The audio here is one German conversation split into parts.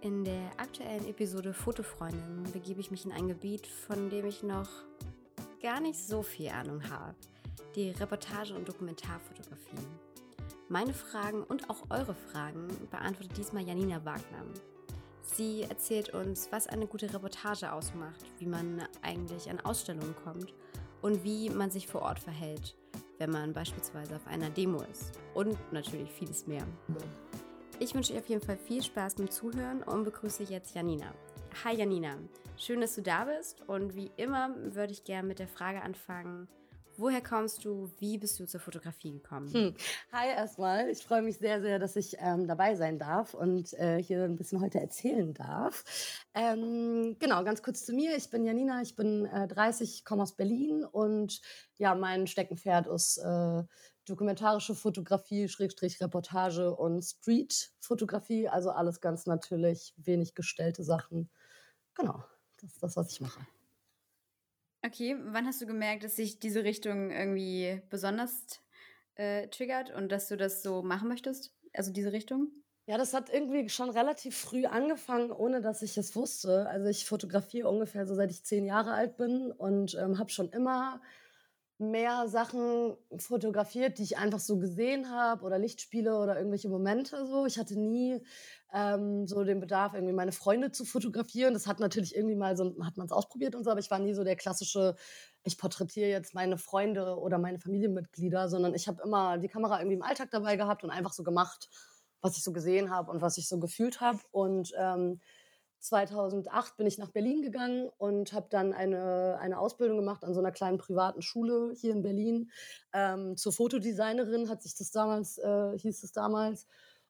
In der aktuellen Episode Fotofreundin begebe ich mich in ein Gebiet, von dem ich noch gar nicht so viel Ahnung habe. Die Reportage- und Dokumentarfotografie. Meine Fragen und auch eure Fragen beantwortet diesmal Janina Wagner. Sie erzählt uns, was eine gute Reportage ausmacht, wie man eigentlich an Ausstellungen kommt und wie man sich vor Ort verhält, wenn man beispielsweise auf einer Demo ist. Und natürlich vieles mehr. Ich wünsche euch auf jeden Fall viel Spaß beim Zuhören und begrüße jetzt Janina. Hi Janina, schön, dass du da bist und wie immer würde ich gerne mit der Frage anfangen, Woher kommst du? Wie bist du zur Fotografie gekommen? Hm. Hi erstmal. Ich freue mich sehr, sehr, dass ich ähm, dabei sein darf und äh, hier ein bisschen heute erzählen darf. Ähm, genau, ganz kurz zu mir. Ich bin Janina, ich bin äh, 30, komme aus Berlin und ja, mein Steckenpferd ist äh, dokumentarische Fotografie, Schrägstrich Reportage und Street-Fotografie. Also alles ganz natürlich, wenig gestellte Sachen. Genau, das ist das, was ich mache. Okay, wann hast du gemerkt, dass sich diese Richtung irgendwie besonders äh, triggert und dass du das so machen möchtest? Also diese Richtung? Ja, das hat irgendwie schon relativ früh angefangen, ohne dass ich es wusste. Also ich fotografiere ungefähr so seit ich zehn Jahre alt bin und ähm, habe schon immer mehr Sachen fotografiert, die ich einfach so gesehen habe oder Lichtspiele oder irgendwelche Momente so. Ich hatte nie ähm, so den Bedarf, irgendwie meine Freunde zu fotografieren. Das hat natürlich irgendwie mal so, hat man es ausprobiert und so, aber ich war nie so der klassische, ich porträtiere jetzt meine Freunde oder meine Familienmitglieder, sondern ich habe immer die Kamera irgendwie im Alltag dabei gehabt und einfach so gemacht, was ich so gesehen habe und was ich so gefühlt habe. Und ähm, 2008 bin ich nach Berlin gegangen und habe dann eine, eine Ausbildung gemacht an so einer kleinen privaten Schule hier in Berlin ähm, zur Fotodesignerin, hat sich das damals, äh, hieß es damals.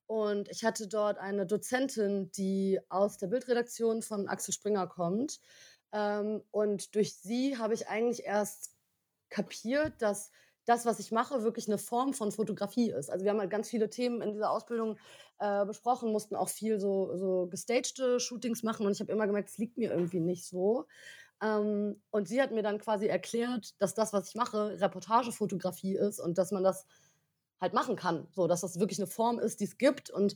Und ich hatte dort eine Dozentin, die aus der Bildredaktion von Axel Springer kommt. Ähm, und durch sie habe ich eigentlich erst kapiert, dass das, was ich mache, wirklich eine Form von Fotografie ist. Also wir haben halt ganz viele Themen in dieser Ausbildung äh, besprochen, mussten auch viel so, so gestagte Shootings machen und ich habe immer gemerkt, es liegt mir irgendwie nicht so. Ähm, und sie hat mir dann quasi erklärt, dass das, was ich mache, Reportagefotografie ist und dass man das halt machen kann. So, dass das wirklich eine Form ist, die es gibt und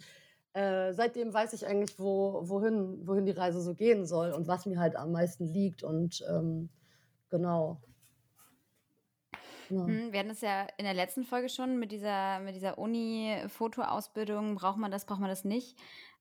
äh, seitdem weiß ich eigentlich, wo, wohin, wohin die Reise so gehen soll und was mir halt am meisten liegt und ähm, genau. Ja. Hm, wir hatten es ja in der letzten Folge schon mit dieser, mit dieser Uni-Fotoausbildung. Braucht man das, braucht man das nicht?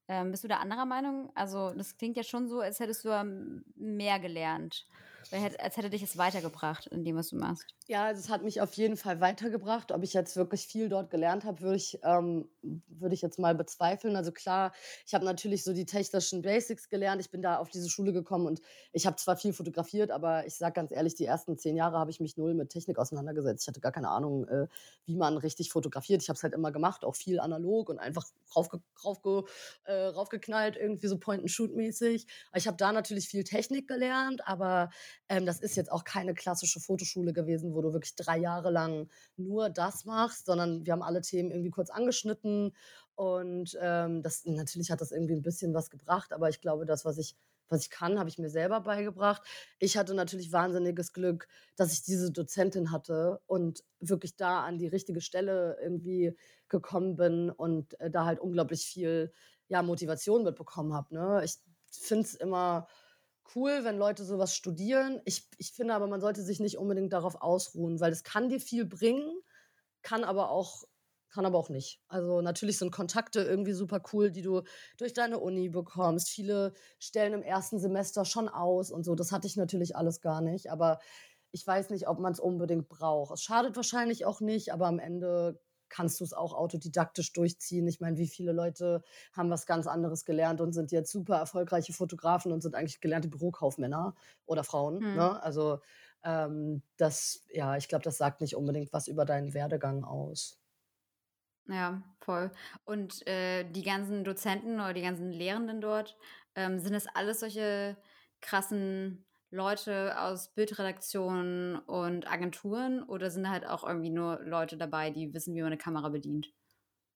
Ähm, bist du da anderer Meinung? Also, das klingt ja schon so, als hättest du mehr gelernt als hätte dich es weitergebracht in dem, was du machst. Ja, also es hat mich auf jeden Fall weitergebracht. Ob ich jetzt wirklich viel dort gelernt habe, würde ich, ähm, würde ich jetzt mal bezweifeln. Also klar, ich habe natürlich so die technischen Basics gelernt. Ich bin da auf diese Schule gekommen und ich habe zwar viel fotografiert, aber ich sage ganz ehrlich, die ersten zehn Jahre habe ich mich null mit Technik auseinandergesetzt. Ich hatte gar keine Ahnung, äh, wie man richtig fotografiert. Ich habe es halt immer gemacht, auch viel analog und einfach raufge raufge äh, raufgeknallt, irgendwie so Point-and-Shoot-mäßig. Ich habe da natürlich viel Technik gelernt, aber ähm, das ist jetzt auch keine klassische Fotoschule gewesen, wo du wirklich drei Jahre lang nur das machst, sondern wir haben alle Themen irgendwie kurz angeschnitten und ähm, das natürlich hat das irgendwie ein bisschen was gebracht, aber ich glaube, das, was ich was ich kann, habe ich mir selber beigebracht. Ich hatte natürlich wahnsinniges Glück, dass ich diese Dozentin hatte und wirklich da an die richtige Stelle irgendwie gekommen bin und äh, da halt unglaublich viel ja, Motivation mitbekommen habe. Ne? Ich finde es immer cool, wenn Leute sowas studieren. Ich, ich finde aber, man sollte sich nicht unbedingt darauf ausruhen, weil es kann dir viel bringen, kann aber auch kann aber auch nicht. Also natürlich sind Kontakte irgendwie super cool, die du durch deine Uni bekommst. Viele stellen im ersten Semester schon aus und so. Das hatte ich natürlich alles gar nicht. Aber ich weiß nicht, ob man es unbedingt braucht. Es schadet wahrscheinlich auch nicht, aber am Ende kannst du es auch autodidaktisch durchziehen. Ich meine, wie viele Leute haben was ganz anderes gelernt und sind jetzt super erfolgreiche Fotografen und sind eigentlich gelernte Bürokaufmänner oder Frauen. Hm. Ne? Also ähm, das, ja, ich glaube, das sagt nicht unbedingt was über deinen Werdegang aus. Ja, voll. Und äh, die ganzen Dozenten oder die ganzen Lehrenden dort, ähm, sind das alles solche krassen Leute aus Bildredaktionen und Agenturen oder sind halt auch irgendwie nur Leute dabei, die wissen, wie man eine Kamera bedient?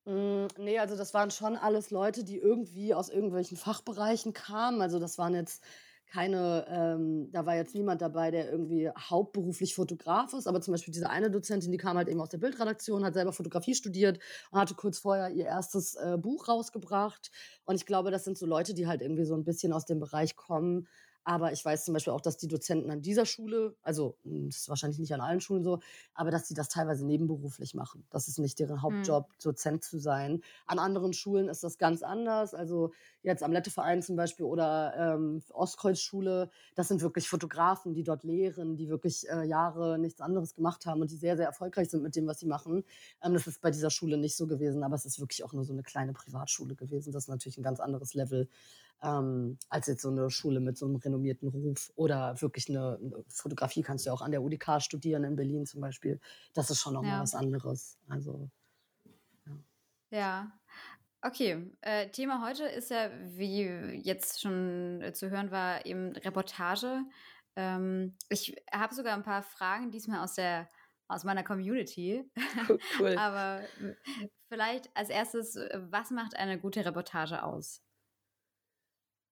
Mm, nee, also das waren schon alles Leute, die irgendwie aus irgendwelchen Fachbereichen kamen. Also das waren jetzt keine, ähm, da war jetzt niemand dabei, der irgendwie hauptberuflich Fotograf ist, aber zum Beispiel diese eine Dozentin, die kam halt eben aus der Bildredaktion, hat selber Fotografie studiert und hatte kurz vorher ihr erstes äh, Buch rausgebracht. Und ich glaube, das sind so Leute, die halt irgendwie so ein bisschen aus dem Bereich kommen, aber ich weiß zum Beispiel auch, dass die Dozenten an dieser Schule, also hm, das ist wahrscheinlich nicht an allen Schulen so, aber dass die das teilweise nebenberuflich machen. Das ist nicht deren hm. Hauptjob, mhm. Dozent zu sein. An anderen Schulen ist das ganz anders. Also jetzt am Letteverein zum Beispiel oder ähm, Ostkreuzschule, das sind wirklich Fotografen, die dort lehren, die wirklich äh, Jahre nichts anderes gemacht haben und die sehr, sehr erfolgreich sind mit dem, was sie machen. Ähm, das ist bei dieser Schule nicht so gewesen, aber es ist wirklich auch nur so eine kleine Privatschule gewesen. Das ist natürlich ein ganz anderes Level ähm, als jetzt so eine Schule mit so einem renommierten Ruf oder wirklich eine, eine, Fotografie kannst du ja auch an der UDK studieren in Berlin zum Beispiel. Das ist schon nochmal ja. was anderes. Also ja. ja. Okay, äh, Thema heute ist ja, wie jetzt schon zu hören war, eben Reportage. Ähm, ich habe sogar ein paar Fragen diesmal aus der aus meiner Community. Cool. Aber vielleicht als erstes, was macht eine gute Reportage aus?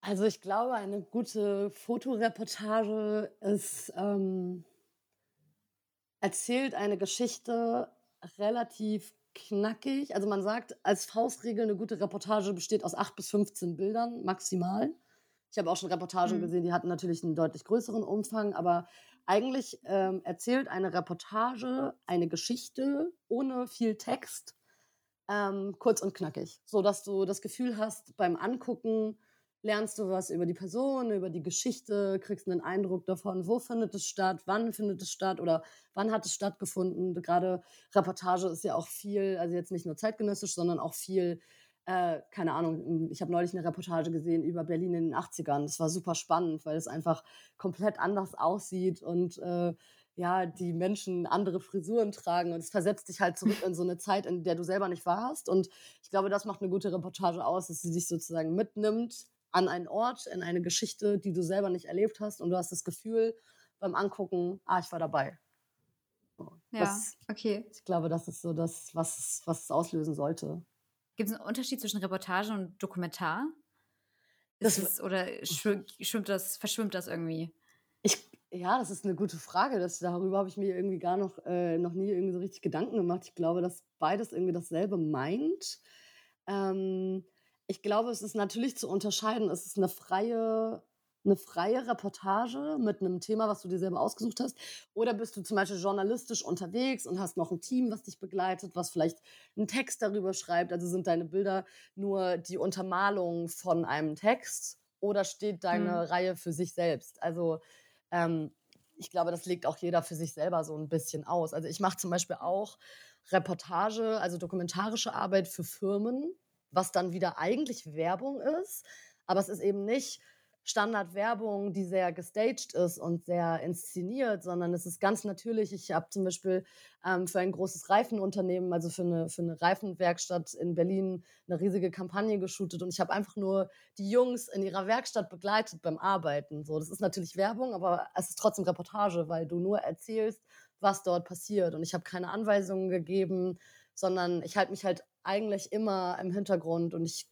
Also ich glaube, eine gute Fotoreportage ist, ähm, erzählt eine Geschichte relativ knackig. Also man sagt als Faustregel, eine gute Reportage besteht aus 8 bis 15 Bildern maximal. Ich habe auch schon Reportagen mhm. gesehen, die hatten natürlich einen deutlich größeren Umfang, aber eigentlich ähm, erzählt eine Reportage eine Geschichte ohne viel Text, ähm, kurz und knackig, so dass du das Gefühl hast beim Angucken, lernst du was über die Person, über die Geschichte, kriegst einen Eindruck davon, wo findet es statt, wann findet es statt oder wann hat es stattgefunden. Gerade Reportage ist ja auch viel, also jetzt nicht nur zeitgenössisch, sondern auch viel, äh, keine Ahnung, ich habe neulich eine Reportage gesehen über Berlin in den 80ern. Das war super spannend, weil es einfach komplett anders aussieht und äh, ja, die Menschen andere Frisuren tragen und es versetzt dich halt zurück in so eine Zeit, in der du selber nicht warst. Und ich glaube, das macht eine gute Reportage aus, dass sie dich sozusagen mitnimmt an einen Ort, in eine Geschichte, die du selber nicht erlebt hast und du hast das Gefühl beim Angucken, ah, ich war dabei. Ja, das, okay. Ich glaube, das ist so das, was, was es auslösen sollte. Gibt es einen Unterschied zwischen Reportage und Dokumentar? Das, es, oder schwimmt das, verschwimmt das irgendwie? Ich, ja, das ist eine gute Frage. Das, darüber habe ich mir irgendwie gar noch, äh, noch nie irgendwie so richtig Gedanken gemacht. Ich glaube, dass beides irgendwie dasselbe meint. Ähm, ich glaube, es ist natürlich zu unterscheiden. Es ist eine freie, eine freie Reportage mit einem Thema, was du dir selber ausgesucht hast. Oder bist du zum Beispiel journalistisch unterwegs und hast noch ein Team, was dich begleitet, was vielleicht einen Text darüber schreibt. Also sind deine Bilder nur die Untermalung von einem Text oder steht deine hm. Reihe für sich selbst? Also ähm, ich glaube, das legt auch jeder für sich selber so ein bisschen aus. Also ich mache zum Beispiel auch Reportage, also dokumentarische Arbeit für Firmen was dann wieder eigentlich Werbung ist. Aber es ist eben nicht Standardwerbung, die sehr gestaged ist und sehr inszeniert, sondern es ist ganz natürlich. Ich habe zum Beispiel ähm, für ein großes Reifenunternehmen, also für eine, für eine Reifenwerkstatt in Berlin, eine riesige Kampagne geshootet und ich habe einfach nur die Jungs in ihrer Werkstatt begleitet beim Arbeiten. So, das ist natürlich Werbung, aber es ist trotzdem Reportage, weil du nur erzählst, was dort passiert. Und ich habe keine Anweisungen gegeben, sondern ich halte mich halt eigentlich immer im Hintergrund und ich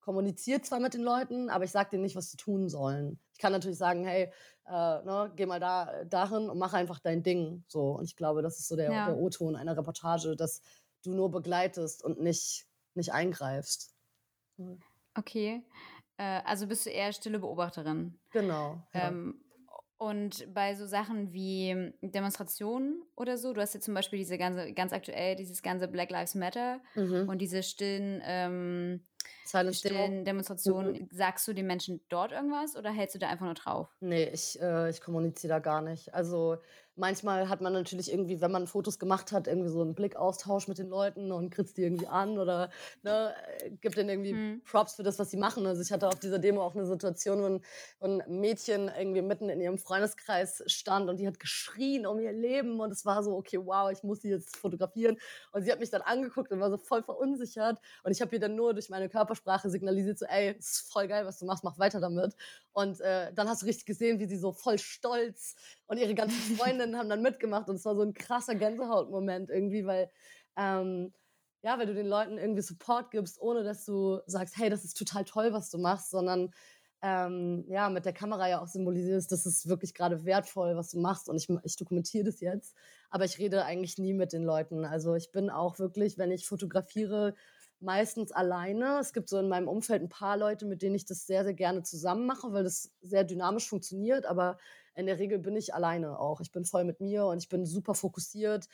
kommuniziere zwar mit den Leuten, aber ich sage denen nicht, was sie tun sollen. Ich kann natürlich sagen, hey, äh, ne, geh mal da dahin und mach einfach dein Ding. So. Und ich glaube, das ist so der, ja. der O-Ton einer Reportage, dass du nur begleitest und nicht, nicht eingreifst. Okay. Äh, also bist du eher stille Beobachterin. Genau. Ja. Ähm, und bei so Sachen wie Demonstrationen oder so, du hast ja zum Beispiel diese ganze, ganz aktuell, dieses ganze Black Lives Matter mhm. und diese stillen, ähm, stillen Demonstrationen. Mhm. Sagst du den Menschen dort irgendwas oder hältst du da einfach nur drauf? Nee, ich, äh, ich kommuniziere da gar nicht. Also manchmal hat man natürlich irgendwie, wenn man Fotos gemacht hat, irgendwie so einen Blickaustausch mit den Leuten und kritzt die irgendwie an oder ne, gibt denen irgendwie mhm. Props für das, was sie machen. Also ich hatte auf dieser Demo auch eine Situation, wo ein, Mädchen irgendwie mitten in ihrem Freundeskreis stand und die hat geschrien um ihr Leben und es war so, okay, wow, ich muss sie jetzt fotografieren. Und sie hat mich dann angeguckt und war so voll verunsichert und ich habe ihr dann nur durch meine Körpersprache signalisiert, so, ey, ist voll geil, was du machst, mach weiter damit. Und äh, dann hast du richtig gesehen, wie sie so voll stolz und ihre ganzen Freundinnen haben dann mitgemacht und es war so ein krasser Gänsehautmoment irgendwie, weil ähm, ja, weil du den Leuten irgendwie Support gibst, ohne dass du sagst, hey, das ist total toll, was du machst, sondern ähm, ja, mit der Kamera ja auch symbolisierst, das ist wirklich gerade wertvoll, was du machst und ich, ich dokumentiere das jetzt, aber ich rede eigentlich nie mit den Leuten. Also ich bin auch wirklich, wenn ich fotografiere, meistens alleine. Es gibt so in meinem Umfeld ein paar Leute, mit denen ich das sehr, sehr gerne zusammen mache, weil das sehr dynamisch funktioniert, aber in der Regel bin ich alleine auch. Ich bin voll mit mir und ich bin super fokussiert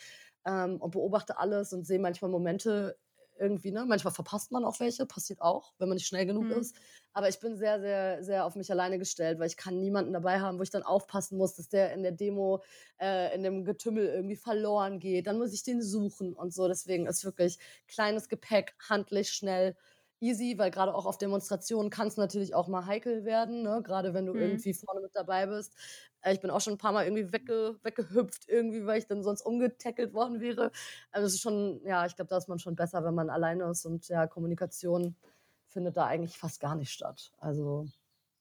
ähm, und beobachte alles und sehe manchmal Momente irgendwie, ne? Manchmal verpasst man auch welche, passiert auch, wenn man nicht schnell genug mhm. ist. Aber ich bin sehr, sehr, sehr auf mich alleine gestellt, weil ich kann niemanden dabei haben, wo ich dann aufpassen muss, dass der in der Demo, äh, in dem Getümmel irgendwie verloren geht. Dann muss ich den suchen und so. Deswegen ist wirklich kleines Gepäck, handlich, schnell easy, weil gerade auch auf Demonstrationen kann es natürlich auch mal heikel werden, ne? gerade wenn du mhm. irgendwie vorne mit dabei bist. Äh, ich bin auch schon ein paar Mal irgendwie wegge weggehüpft, irgendwie, weil ich dann sonst umgetackelt worden wäre. Also es ist schon, ja, ich glaube, da ist man schon besser, wenn man alleine ist und ja, Kommunikation findet da eigentlich fast gar nicht statt. Also.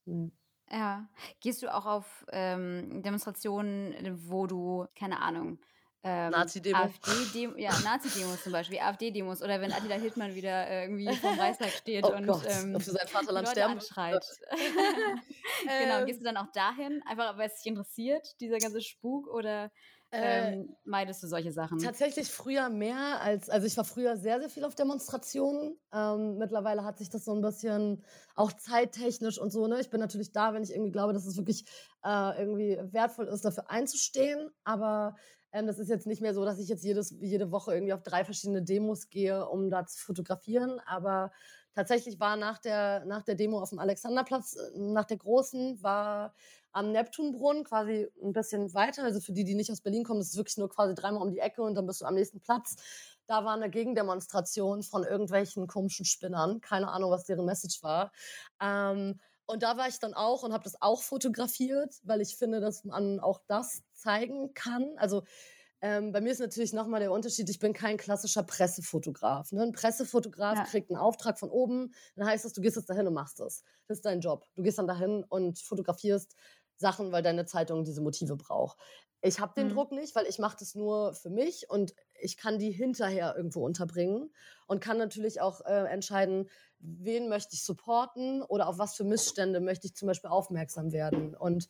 Mh. Ja. Gehst du auch auf ähm, Demonstrationen, wo du, keine Ahnung, ähm, Nazi-Demo. AfD-Demo, ja, Nazi-Demos zum Beispiel, AfD-Demos oder wenn Attila Hildmann wieder äh, irgendwie vom Reichstag steht oh und Gott, ähm, für sein Vaterland sterben schreit. genau, ähm. gehst du dann auch dahin, einfach weil es dich interessiert, dieser ganze Spuk oder äh, ähm, meidest du solche Sachen? Tatsächlich früher mehr als, also ich war früher sehr, sehr viel auf Demonstrationen. Ähm, mittlerweile hat sich das so ein bisschen auch zeittechnisch und so, ne? Ich bin natürlich da, wenn ich irgendwie glaube, dass es wirklich äh, irgendwie wertvoll ist, dafür einzustehen, aber ähm, das ist jetzt nicht mehr so, dass ich jetzt jedes, jede Woche irgendwie auf drei verschiedene Demos gehe, um da zu fotografieren. Aber tatsächlich war nach der, nach der Demo auf dem Alexanderplatz, äh, nach der großen, war am Neptunbrunnen quasi ein bisschen weiter. Also für die, die nicht aus Berlin kommen, das ist wirklich nur quasi dreimal um die Ecke und dann bist du am nächsten Platz. Da war eine Gegendemonstration von irgendwelchen komischen Spinnern. Keine Ahnung, was deren Message war. Ähm, und da war ich dann auch und habe das auch fotografiert, weil ich finde, dass man auch das zeigen kann. Also ähm, bei mir ist natürlich nochmal der Unterschied, ich bin kein klassischer Pressefotograf. Ne? Ein Pressefotograf ja. kriegt einen Auftrag von oben, dann heißt das, du gehst jetzt dahin und machst das. Das ist dein Job. Du gehst dann dahin und fotografierst Sachen, weil deine Zeitung diese Motive braucht. Ich habe den mhm. Druck nicht, weil ich mache das nur für mich und ich kann die hinterher irgendwo unterbringen und kann natürlich auch äh, entscheiden, wen möchte ich supporten oder auf was für Missstände möchte ich zum Beispiel aufmerksam werden. Und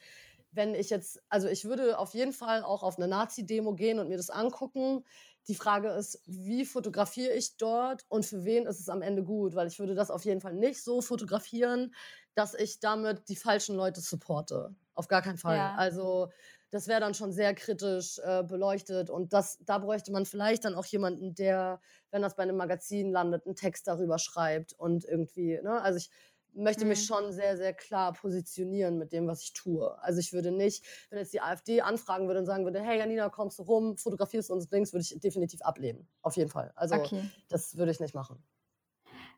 wenn ich jetzt, also ich würde auf jeden Fall auch auf eine Nazi-Demo gehen und mir das angucken. Die Frage ist, wie fotografiere ich dort und für wen ist es am Ende gut? Weil ich würde das auf jeden Fall nicht so fotografieren, dass ich damit die falschen Leute supporte. Auf gar keinen Fall. Ja. Also das wäre dann schon sehr kritisch äh, beleuchtet. Und das, da bräuchte man vielleicht dann auch jemanden, der, wenn das bei einem Magazin landet, einen Text darüber schreibt und irgendwie, ne? Also ich möchte mhm. mich schon sehr, sehr klar positionieren mit dem, was ich tue. Also ich würde nicht, wenn jetzt die AfD anfragen würde und sagen würde, hey Janina, kommst du rum, fotografierst uns Dings, würde ich definitiv ablehnen. Auf jeden Fall. Also okay. das würde ich nicht machen.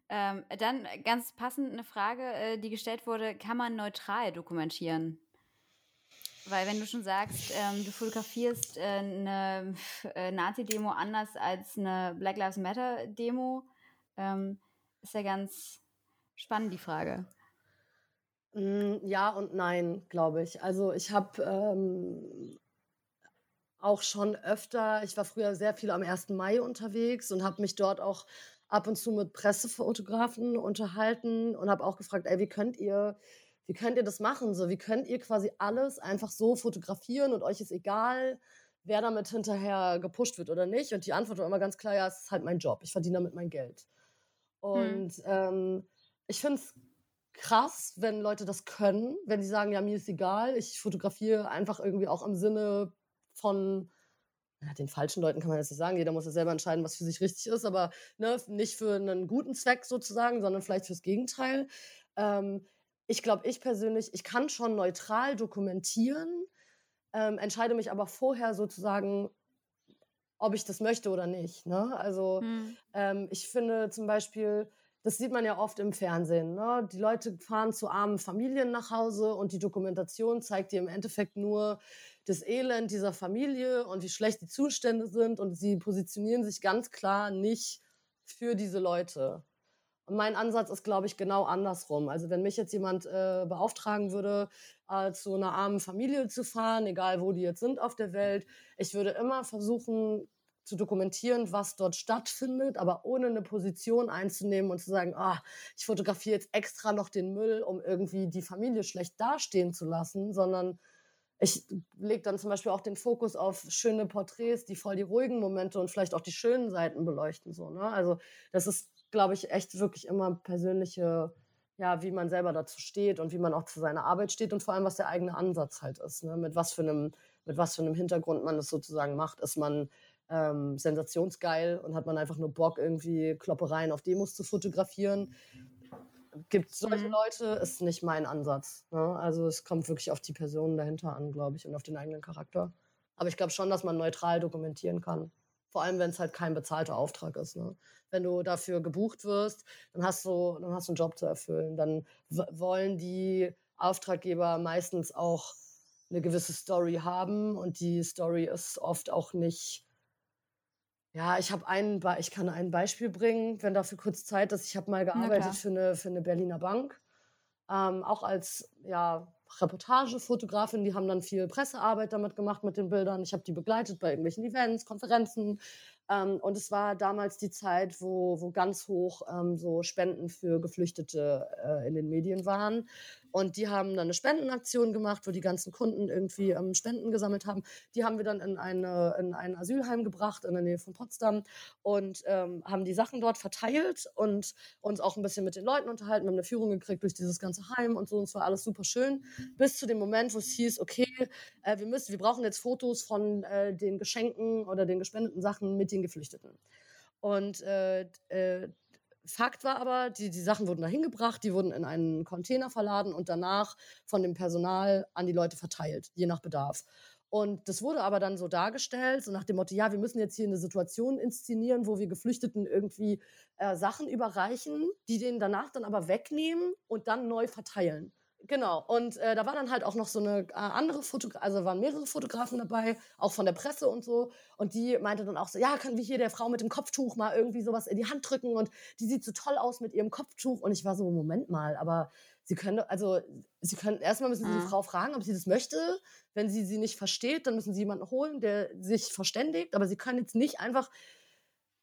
Ähm, dann ganz passend eine Frage, äh, die gestellt wurde, kann man neutral dokumentieren? Weil wenn du schon sagst, ähm, du fotografierst äh, eine äh, Nazi-Demo anders als eine Black Lives Matter-Demo, ähm, ist ja ganz spannend die Frage. Mm, ja und nein, glaube ich. Also ich habe ähm, auch schon öfter, ich war früher sehr viel am 1. Mai unterwegs und habe mich dort auch ab und zu mit Pressefotografen unterhalten und habe auch gefragt, ey, wie könnt ihr wie könnt ihr das machen? So, wie könnt ihr quasi alles einfach so fotografieren und euch ist egal, wer damit hinterher gepusht wird oder nicht? Und die Antwort war immer ganz klar, ja, es ist halt mein Job. Ich verdiene damit mein Geld. Hm. Und hm. ähm, ich finde es krass, wenn Leute das können, wenn sie sagen, ja, mir ist egal, ich fotografiere einfach irgendwie auch im Sinne von den falschen Leuten kann man jetzt nicht sagen, jeder muss ja selber entscheiden, was für sich richtig ist, aber ne, nicht für einen guten Zweck sozusagen, sondern vielleicht fürs Gegenteil. Ähm, ich glaube, ich persönlich, ich kann schon neutral dokumentieren, ähm, entscheide mich aber vorher sozusagen, ob ich das möchte oder nicht. Ne? Also hm. ähm, ich finde zum Beispiel, das sieht man ja oft im Fernsehen. Ne? Die Leute fahren zu armen Familien nach Hause und die Dokumentation zeigt dir im Endeffekt nur das Elend dieser Familie und wie schlecht die Zustände sind und sie positionieren sich ganz klar nicht für diese Leute. Mein Ansatz ist, glaube ich, genau andersrum. Also wenn mich jetzt jemand äh, beauftragen würde, äh, zu einer armen Familie zu fahren, egal wo die jetzt sind auf der Welt, ich würde immer versuchen, zu dokumentieren, was dort stattfindet, aber ohne eine Position einzunehmen und zu sagen, ah, ich fotografiere jetzt extra noch den Müll, um irgendwie die Familie schlecht dastehen zu lassen, sondern ich lege dann zum Beispiel auch den Fokus auf schöne Porträts, die voll die ruhigen Momente und vielleicht auch die schönen Seiten beleuchten. So, ne? Also das ist, glaube ich, echt wirklich immer persönliche, ja, wie man selber dazu steht und wie man auch zu seiner Arbeit steht und vor allem, was der eigene Ansatz halt ist. Ne? Mit was für einem, mit was für einem Hintergrund man das sozusagen macht. Ist man ähm, sensationsgeil und hat man einfach nur Bock, irgendwie Kloppereien auf Demos zu fotografieren. Gibt solche mhm. Leute, ist nicht mein Ansatz. Ne? Also es kommt wirklich auf die Person dahinter an, glaube ich, und auf den eigenen Charakter. Aber ich glaube schon, dass man neutral dokumentieren kann. Vor allem, wenn es halt kein bezahlter Auftrag ist. Ne? Wenn du dafür gebucht wirst, dann hast du, dann hast du einen Job zu erfüllen. Dann wollen die Auftraggeber meistens auch eine gewisse Story haben und die Story ist oft auch nicht ja, ich habe ein, ich kann ein Beispiel bringen, wenn dafür kurz Zeit ist. Ich habe mal gearbeitet für eine, für eine Berliner Bank, ähm, auch als ja, Reportagefotografin. Die haben dann viel Pressearbeit damit gemacht mit den Bildern. Ich habe die begleitet bei irgendwelchen Events, Konferenzen. Ähm, und es war damals die Zeit, wo, wo ganz hoch ähm, so Spenden für Geflüchtete äh, in den Medien waren. Und die haben dann eine Spendenaktion gemacht, wo die ganzen Kunden irgendwie ähm, Spenden gesammelt haben. Die haben wir dann in, eine, in ein Asylheim gebracht in der Nähe von Potsdam und ähm, haben die Sachen dort verteilt und uns auch ein bisschen mit den Leuten unterhalten. Wir haben eine Führung gekriegt durch dieses ganze Heim und so. Und es war alles super schön. Bis zu dem Moment, wo es hieß, okay, äh, wir müssen, wir brauchen jetzt Fotos von äh, den Geschenken oder den gespendeten Sachen mit den Geflüchteten. Und äh, äh Fakt war aber, die, die Sachen wurden dahin gebracht, die wurden in einen Container verladen und danach von dem Personal an die Leute verteilt, je nach Bedarf. Und das wurde aber dann so dargestellt, so nach dem Motto, ja, wir müssen jetzt hier eine Situation inszenieren, wo wir Geflüchteten irgendwie äh, Sachen überreichen, die denen danach dann aber wegnehmen und dann neu verteilen. Genau. Und äh, da war dann halt auch noch so eine äh, andere Fotografin, also waren mehrere Fotografen dabei, auch von der Presse und so. Und die meinte dann auch so, ja, können wir hier der Frau mit dem Kopftuch mal irgendwie sowas in die Hand drücken und die sieht so toll aus mit ihrem Kopftuch. Und ich war so, Moment mal, aber sie können, also sie können, erstmal müssen sie die mhm. Frau fragen, ob sie das möchte. Wenn sie sie nicht versteht, dann müssen sie jemanden holen, der sich verständigt. Aber sie können jetzt nicht einfach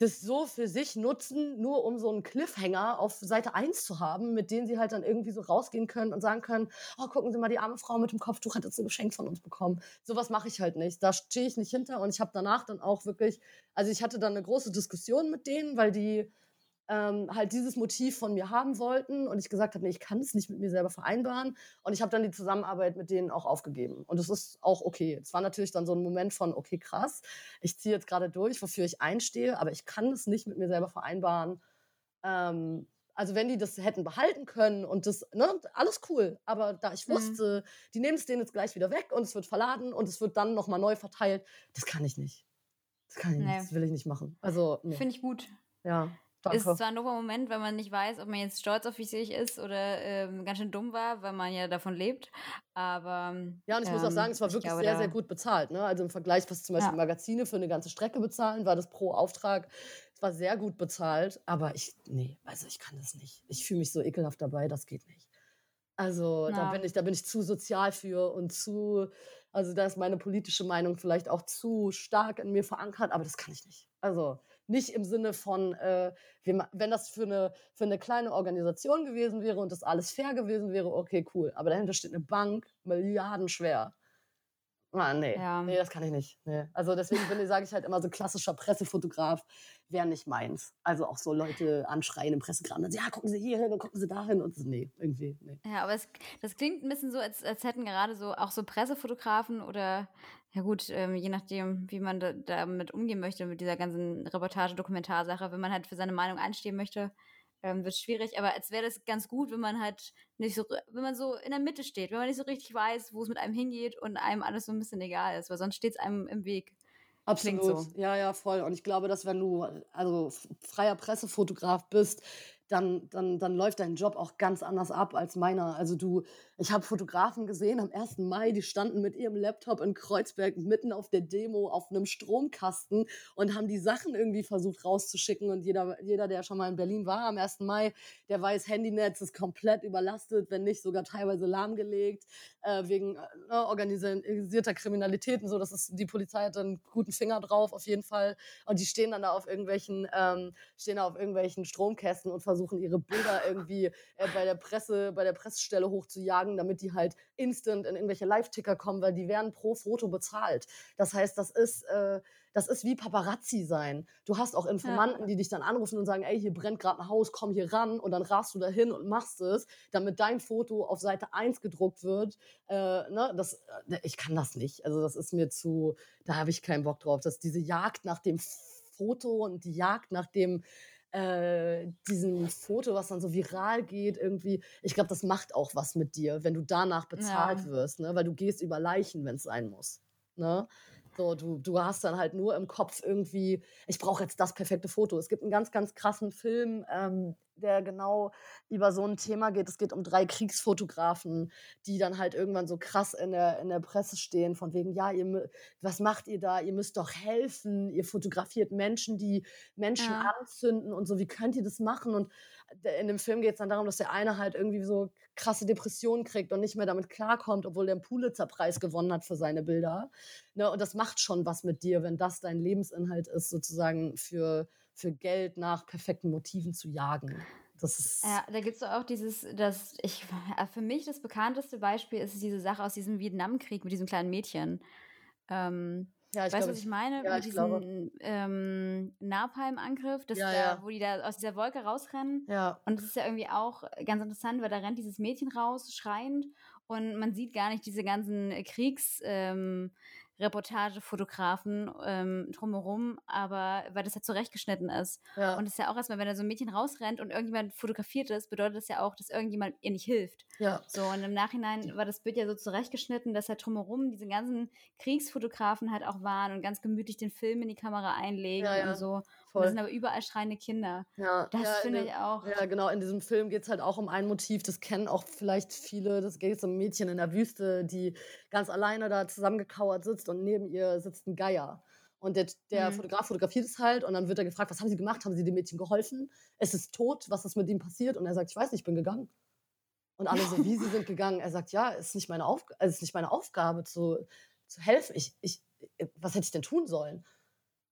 das so für sich nutzen, nur um so einen Cliffhanger auf Seite 1 zu haben, mit dem sie halt dann irgendwie so rausgehen können und sagen können, oh, gucken Sie mal, die arme Frau mit dem Kopftuch hat jetzt ein Geschenk von uns bekommen. Sowas mache ich halt nicht. Da stehe ich nicht hinter und ich habe danach dann auch wirklich, also ich hatte dann eine große Diskussion mit denen, weil die ähm, halt dieses Motiv von mir haben wollten und ich gesagt habe, nee, ich kann es nicht mit mir selber vereinbaren und ich habe dann die Zusammenarbeit mit denen auch aufgegeben und es ist auch okay. Es war natürlich dann so ein Moment von, okay, krass, ich ziehe jetzt gerade durch, wofür ich einstehe, aber ich kann es nicht mit mir selber vereinbaren. Ähm, also wenn die das hätten behalten können und das, ne, alles cool. Aber da ich mhm. wusste, mhm. die nehmen es denen jetzt gleich wieder weg und es wird verladen und es wird dann nochmal neu verteilt, das kann ich nicht. Das kann ich nee. nicht, das will ich nicht machen. Also, nee. Finde ich gut. Ja. Danke. Ist zwar ein doofer Moment, wenn man nicht weiß, ob man jetzt stolz auf sich ist oder ähm, ganz schön dumm war, weil man ja davon lebt. Aber. Ja, und ich ähm, muss auch sagen, es war wirklich glaube, sehr, sehr gut bezahlt. Ne? Also im Vergleich, was zum Beispiel ja. Magazine für eine ganze Strecke bezahlen, war das pro Auftrag. Es war sehr gut bezahlt, aber ich, nee, also ich kann das nicht. Ich fühle mich so ekelhaft dabei, das geht nicht. Also ja. da bin ich, da bin ich zu sozial für und zu, also da ist meine politische Meinung vielleicht auch zu stark in mir verankert, aber das kann ich nicht. Also nicht im Sinne von, äh, wenn das für eine, für eine kleine Organisation gewesen wäre und das alles fair gewesen wäre, okay, cool. Aber dahinter steht eine Bank, milliardenschwer. Ah, nee, ja. nee, das kann ich nicht. Nee. Also deswegen bin, sage ich halt immer so klassischer Pressefotograf wäre nicht meins. Also auch so Leute anschreien im Pressegramm, ja, gucken Sie hier hin und gucken Sie da hin und so, nee, irgendwie, nee. Ja, aber es, das klingt ein bisschen so, als, als hätten gerade so auch so Pressefotografen oder ja gut, ähm, je nachdem, wie man da, damit umgehen möchte, mit dieser ganzen Reportage-Dokumentarsache, wenn man halt für seine Meinung einstehen möchte, ähm, wird schwierig. Aber es wäre das ganz gut, wenn man halt nicht so, wenn man so in der Mitte steht, wenn man nicht so richtig weiß, wo es mit einem hingeht und einem alles so ein bisschen egal ist, weil sonst steht es einem im Weg. Absolut. So. Ja, ja, voll. Und ich glaube, dass wenn du also freier Pressefotograf bist, dann, dann, dann läuft dein Job auch ganz anders ab als meiner. Also du, ich habe Fotografen gesehen am 1. Mai, die standen mit ihrem Laptop in Kreuzberg mitten auf der Demo auf einem Stromkasten und haben die Sachen irgendwie versucht rauszuschicken. Und jeder, jeder, der schon mal in Berlin war am 1. Mai, der weiß, Handynetz ist komplett überlastet, wenn nicht sogar teilweise lahmgelegt, äh, wegen äh, ne, organisierter Kriminalität so. Das die Polizei hat einen guten Finger drauf, auf jeden Fall. Und die stehen dann da auf irgendwelchen, ähm, stehen da auf irgendwelchen Stromkästen und versuchen versuchen, ihre Bilder irgendwie äh, bei der Presse, bei der Pressestelle hochzujagen, damit die halt instant in irgendwelche Live-Ticker kommen, weil die werden pro Foto bezahlt. Das heißt, das ist, äh, das ist wie Paparazzi sein. Du hast auch Informanten, ja. die dich dann anrufen und sagen, ey, hier brennt gerade ein Haus, komm hier ran und dann rast du dahin und machst es, damit dein Foto auf Seite 1 gedruckt wird. Äh, ne, das, äh, ich kann das nicht. Also das ist mir zu, da habe ich keinen Bock drauf. Dass diese Jagd nach dem Foto und die Jagd nach dem äh, diesem Foto, was dann so viral geht, irgendwie, ich glaube, das macht auch was mit dir, wenn du danach bezahlt ja. wirst, ne? weil du gehst über Leichen, wenn es sein muss. Ne? So, du, du hast dann halt nur im Kopf irgendwie, ich brauche jetzt das perfekte Foto. Es gibt einen ganz, ganz krassen Film, ähm, der genau über so ein Thema geht. Es geht um drei Kriegsfotografen, die dann halt irgendwann so krass in der, in der Presse stehen, von wegen, ja, ihr, was macht ihr da? Ihr müsst doch helfen. Ihr fotografiert Menschen, die Menschen ja. anzünden und so. Wie könnt ihr das machen? Und in dem Film geht es dann darum, dass der eine halt irgendwie so krasse Depressionen kriegt und nicht mehr damit klarkommt, obwohl der einen Pulitzer-Preis gewonnen hat für seine Bilder. Ne? Und das macht schon was mit dir, wenn das dein Lebensinhalt ist, sozusagen für, für Geld nach perfekten Motiven zu jagen. Das ist ja, da gibt es auch dieses, das ich, äh, für mich das bekannteste Beispiel ist diese Sache aus diesem Vietnamkrieg mit diesem kleinen Mädchen. Ähm, ja, ich weißt du, was ich meine? Ja, Mit diesem ähm, Napalm-Angriff, ja, ja. wo die da aus dieser Wolke rausrennen. Ja. Und das ist ja irgendwie auch ganz interessant, weil da rennt dieses Mädchen raus, schreiend, und man sieht gar nicht diese ganzen Kriegs- ähm, Reportagefotografen ähm, drumherum, aber weil das ja zurechtgeschnitten ist. Ja. Und es ist ja auch erstmal, wenn da so ein Mädchen rausrennt und irgendjemand fotografiert ist, bedeutet das ja auch, dass irgendjemand ihr nicht hilft. Ja. So, und im Nachhinein war das Bild ja so zurechtgeschnitten, dass halt drumherum diese ganzen Kriegsfotografen halt auch waren und ganz gemütlich den Film in die Kamera einlegen ja, ja. und so. Voll. Und das sind aber überall schreiende Kinder. Ja, das ja, finde ich auch. Ja, genau. In diesem Film geht es halt auch um ein Motiv, das kennen auch vielleicht viele. Das geht um ein Mädchen in der Wüste, die ganz alleine da zusammengekauert sitzt und neben ihr sitzt ein Geier. Und der, der mhm. Fotograf fotografiert es halt und dann wird er gefragt, was haben Sie gemacht? Haben Sie dem Mädchen geholfen? Es ist tot, was ist mit ihm passiert? Und er sagt, ich weiß nicht, ich bin gegangen. Und alle so, wie Sie sind gegangen? Er sagt, ja, es ist nicht meine, Aufg es ist nicht meine Aufgabe zu, zu helfen. Ich, ich, was hätte ich denn tun sollen?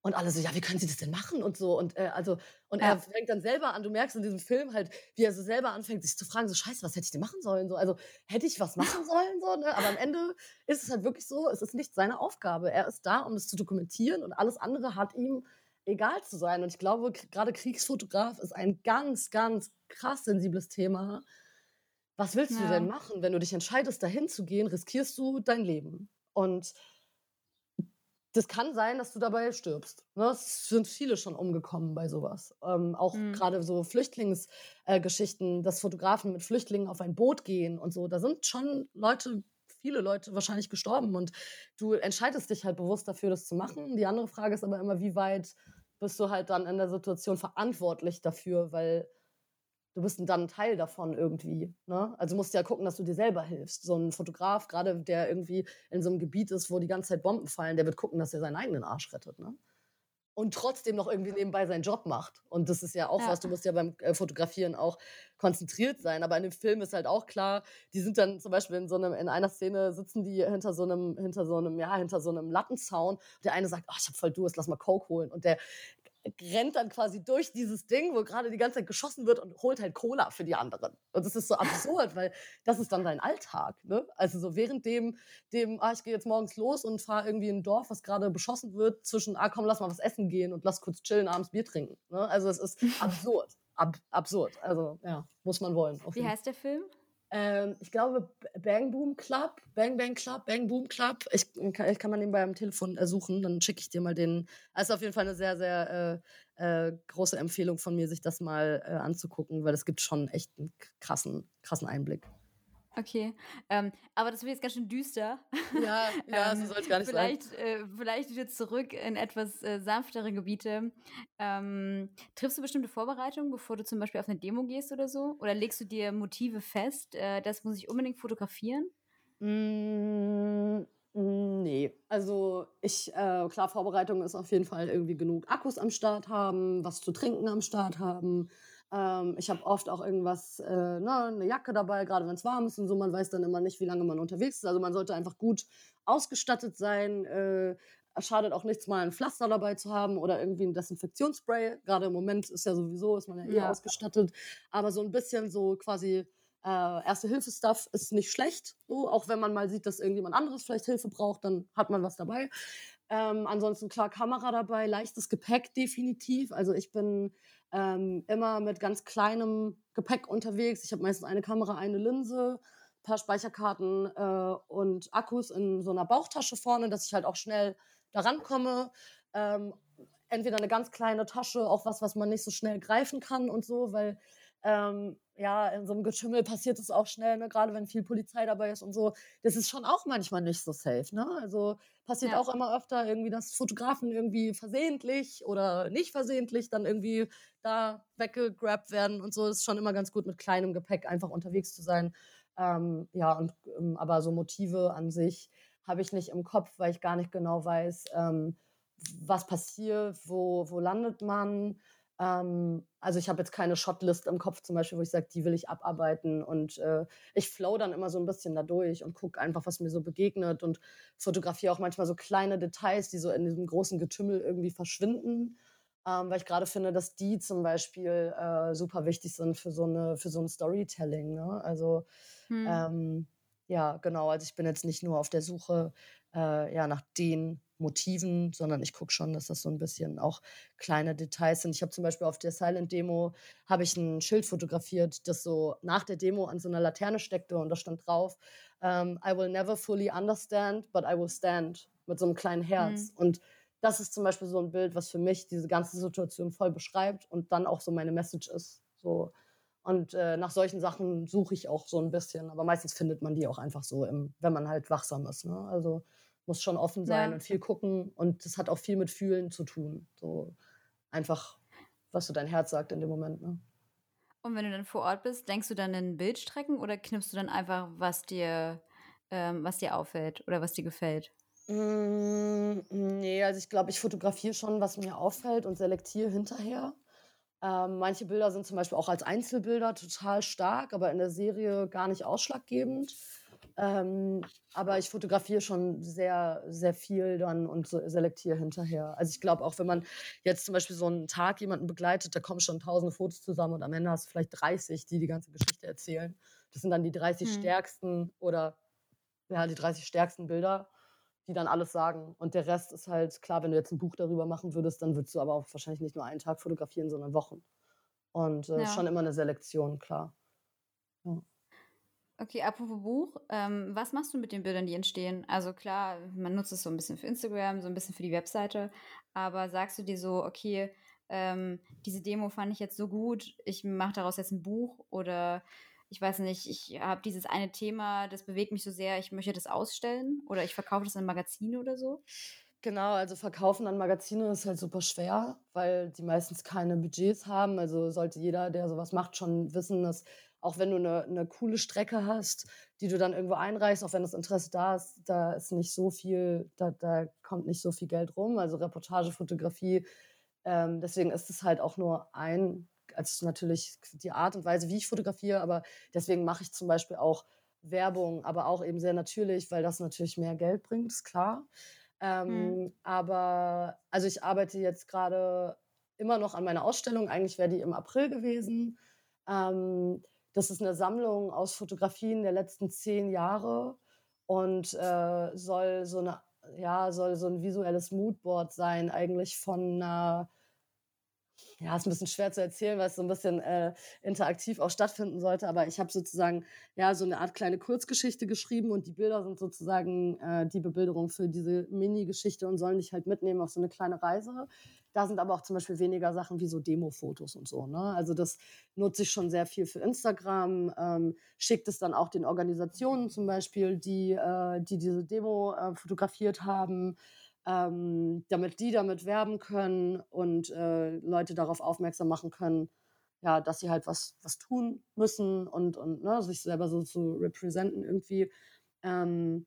Und alle so, ja, wie können Sie das denn machen und so. Und, äh, also, und ja. er fängt dann selber an, du merkst in diesem Film halt, wie er so selber anfängt, sich zu fragen, so scheiße, was hätte ich denn machen sollen? So, also hätte ich was machen sollen? So, ne? Aber am Ende ist es halt wirklich so, es ist nicht seine Aufgabe. Er ist da, um das zu dokumentieren und alles andere hat ihm egal zu sein. Und ich glaube, gerade Kriegsfotograf ist ein ganz, ganz krass sensibles Thema. Was willst ja. du denn machen? Wenn du dich entscheidest, dahin zu gehen, riskierst du dein Leben. Und das kann sein, dass du dabei stirbst. Ne? Es sind viele schon umgekommen bei sowas. Ähm, auch mhm. gerade so Flüchtlingsgeschichten, äh, dass Fotografen mit Flüchtlingen auf ein Boot gehen und so. Da sind schon Leute, viele Leute wahrscheinlich gestorben und du entscheidest dich halt bewusst dafür, das zu machen. Die andere Frage ist aber immer, wie weit bist du halt dann in der Situation verantwortlich dafür, weil du bist dann ein Teil davon irgendwie. Ne? Also musst du ja gucken, dass du dir selber hilfst. So ein Fotograf, gerade der irgendwie in so einem Gebiet ist, wo die ganze Zeit Bomben fallen, der wird gucken, dass er seinen eigenen Arsch rettet. Ne? Und trotzdem noch irgendwie nebenbei seinen Job macht. Und das ist ja auch ja. was, du musst ja beim äh, Fotografieren auch konzentriert sein. Aber in dem Film ist halt auch klar, die sind dann zum Beispiel in so einem, in einer Szene sitzen die hinter so einem, hinter so einem, ja, hinter so einem Lattenzaun. Der eine sagt, oh, ich hab voll Durst, lass mal Coke holen. Und der rennt dann quasi durch dieses Ding, wo gerade die ganze Zeit geschossen wird und holt halt Cola für die anderen. Und das ist so absurd, weil das ist dann dein Alltag. Ne? Also so während dem, dem ah, ich gehe jetzt morgens los und fahre irgendwie in ein Dorf, was gerade beschossen wird, zwischen, ah komm, lass mal was essen gehen und lass kurz chillen, abends Bier trinken. Ne? Also es ist absurd. Ab, absurd. Also ja, muss man wollen. Wie heißt der Film? Ähm, ich glaube, Bang Boom Club, Bang Bang Club, Bang Boom Club. Ich, ich kann man den beim Telefon äh, suchen, dann schicke ich dir mal den. Ist auf jeden Fall eine sehr, sehr äh, äh, große Empfehlung von mir, sich das mal äh, anzugucken, weil es gibt schon echt einen krassen, krassen Einblick. Okay, ähm, aber das wird jetzt ganz schön düster. Ja, ja, so ähm, soll es gar nicht sein. vielleicht, äh, vielleicht wieder zurück in etwas äh, sanftere Gebiete. Ähm, triffst du bestimmte Vorbereitungen, bevor du zum Beispiel auf eine Demo gehst oder so? Oder legst du dir Motive fest? Äh, das muss ich unbedingt fotografieren? Mm, mm, nee, also ich, äh, klar, Vorbereitung ist auf jeden Fall irgendwie genug Akkus am Start haben, was zu trinken am Start haben. Ähm, ich habe oft auch irgendwas, äh, na, eine Jacke dabei, gerade wenn es warm ist und so. Man weiß dann immer nicht, wie lange man unterwegs ist. Also man sollte einfach gut ausgestattet sein. Äh, schadet auch nichts, mal ein Pflaster dabei zu haben oder irgendwie ein Desinfektionsspray. Gerade im Moment ist ja sowieso, ist man ja eher Ja. ausgestattet. Aber so ein bisschen so quasi äh, Erste-Hilfe-Stuff ist nicht schlecht. So, auch wenn man mal sieht, dass irgendjemand anderes vielleicht Hilfe braucht, dann hat man was dabei. Ähm, ansonsten klar Kamera dabei, leichtes Gepäck definitiv. Also ich bin ähm, immer mit ganz kleinem Gepäck unterwegs. Ich habe meistens eine Kamera, eine Linse, ein paar Speicherkarten äh, und Akkus in so einer Bauchtasche vorne, dass ich halt auch schnell da rankomme. Ähm, entweder eine ganz kleine Tasche, auch was, was man nicht so schnell greifen kann und so, weil ähm, ja, in so einem Getümmel passiert es auch schnell, ne? gerade wenn viel Polizei dabei ist und so. Das ist schon auch manchmal nicht so safe. Ne? Also passiert Ja. auch immer öfter irgendwie, dass Fotografen irgendwie versehentlich oder nicht versehentlich dann irgendwie da weggegrabt werden und so. Es ist schon immer ganz gut, mit kleinem Gepäck einfach unterwegs zu sein. Ähm, ja, und, ähm, aber so Motive an sich habe ich nicht im Kopf, weil ich gar nicht genau weiß, ähm, was passiert, wo, wo landet man. Ähm, also ich habe jetzt keine Shotlist im Kopf zum Beispiel, wo ich sage, die will ich abarbeiten. Und äh, ich flow dann immer so ein bisschen da durch und gucke einfach, was mir so begegnet und fotografiere auch manchmal so kleine Details, die so in diesem großen Getümmel irgendwie verschwinden. Ähm, weil ich gerade finde, dass die zum Beispiel äh, super wichtig sind für so, eine, für so ein Storytelling. Ne? Also Hm. ähm, ja, genau. Also ich bin jetzt nicht nur auf der Suche äh, ja, nach den Motiven, sondern ich gucke schon, dass das so ein bisschen auch kleine Details sind. Ich habe zum Beispiel auf der Silent Demo habe ich ein Schild fotografiert, das so nach der Demo an so einer Laterne steckte und da stand drauf: ähm, "I will never fully understand, but I will stand" mit so einem kleinen Herz. Hm. Und das ist zum Beispiel so ein Bild, was für mich diese ganze Situation voll beschreibt und dann auch so meine Message ist. So. Und äh, nach solchen Sachen suche ich auch so ein bisschen. Aber meistens findet man die auch einfach so, im, wenn man halt wachsam ist. Ne? Also muss schon offen sein Ja. und viel gucken. Und das hat auch viel mit Fühlen zu tun. So einfach, was so dein Herz sagt in dem Moment. Ne? Und wenn du dann vor Ort bist, denkst du dann in Bildstrecken oder knippst du dann einfach, was dir, ähm, was dir auffällt oder was dir gefällt? Mm, nee, also ich glaube, ich fotografiere schon, was mir auffällt und selektiere hinterher. Ähm, manche Bilder sind zum Beispiel auch als Einzelbilder total stark, aber in der Serie gar nicht ausschlaggebend. Ähm, aber ich fotografiere schon sehr, sehr viel dann und selektiere hinterher. Also ich glaube auch, wenn man jetzt zum Beispiel so einen Tag jemanden begleitet, da kommen schon tausende Fotos zusammen und am Ende hast du vielleicht 30, die die ganze Geschichte erzählen. Das sind dann die 30 Hm. stärksten oder ja, die 30 stärksten Bilder, die dann alles sagen. Und der Rest ist halt, klar, wenn du jetzt ein Buch darüber machen würdest, dann würdest du aber auch wahrscheinlich nicht nur einen Tag fotografieren, sondern Wochen. Und äh, Ja. schon immer eine Selektion, klar. Ja. Okay, apropos Buch, ähm, was machst du mit den Bildern, die entstehen? Also klar, man nutzt es so ein bisschen für Instagram, so ein bisschen für die Webseite, aber sagst du dir so, okay, ähm, diese Demo fand ich jetzt so gut, ich mache daraus jetzt ein Buch oder ich weiß nicht, ich habe dieses eine Thema, das bewegt mich so sehr, ich möchte das ausstellen oder ich verkaufe das in Magazine oder so? Genau, also verkaufen an Magazine ist halt super schwer, weil die meistens keine Budgets haben. Also sollte jeder, der sowas macht, schon wissen, dass auch wenn du eine, eine coole Strecke hast, die du dann irgendwo einreichst, auch wenn das Interesse da ist, da ist nicht so viel, da, da kommt nicht so viel Geld rum. Also Reportagefotografie, ähm, deswegen ist es halt auch nur ein, also natürlich die Art und Weise, wie ich fotografiere, aber deswegen mache ich zum Beispiel auch Werbung, aber auch eben sehr natürlich, weil das natürlich mehr Geld bringt, ist klar. Ähm, Hm. Aber also ich arbeite jetzt gerade immer noch an meiner Ausstellung. Eigentlich wäre die im April gewesen. Ähm, das ist eine Sammlung aus Fotografien der letzten zehn Jahre und äh, soll so eine ja soll so ein visuelles Moodboard sein eigentlich von einer ja, ist ein bisschen schwer zu erzählen, weil es so ein bisschen äh, interaktiv auch stattfinden sollte. Aber ich habe sozusagen ja so eine Art kleine Kurzgeschichte geschrieben und die Bilder sind sozusagen äh, die Bebilderung für diese Mini-Geschichte und sollen dich halt mitnehmen auf so eine kleine Reise. Da sind aber auch zum Beispiel weniger Sachen wie so Demo-Fotos und so. Ne? Also das nutze ich schon sehr viel für Instagram, ähm, schickt es dann auch den Organisationen zum Beispiel, die, äh, die diese Demo äh, fotografiert haben, ähm, damit die damit werben können und äh, Leute darauf aufmerksam machen können, ja, dass sie halt was, was tun müssen und, und ne, sich selber so zu representen irgendwie. Ähm,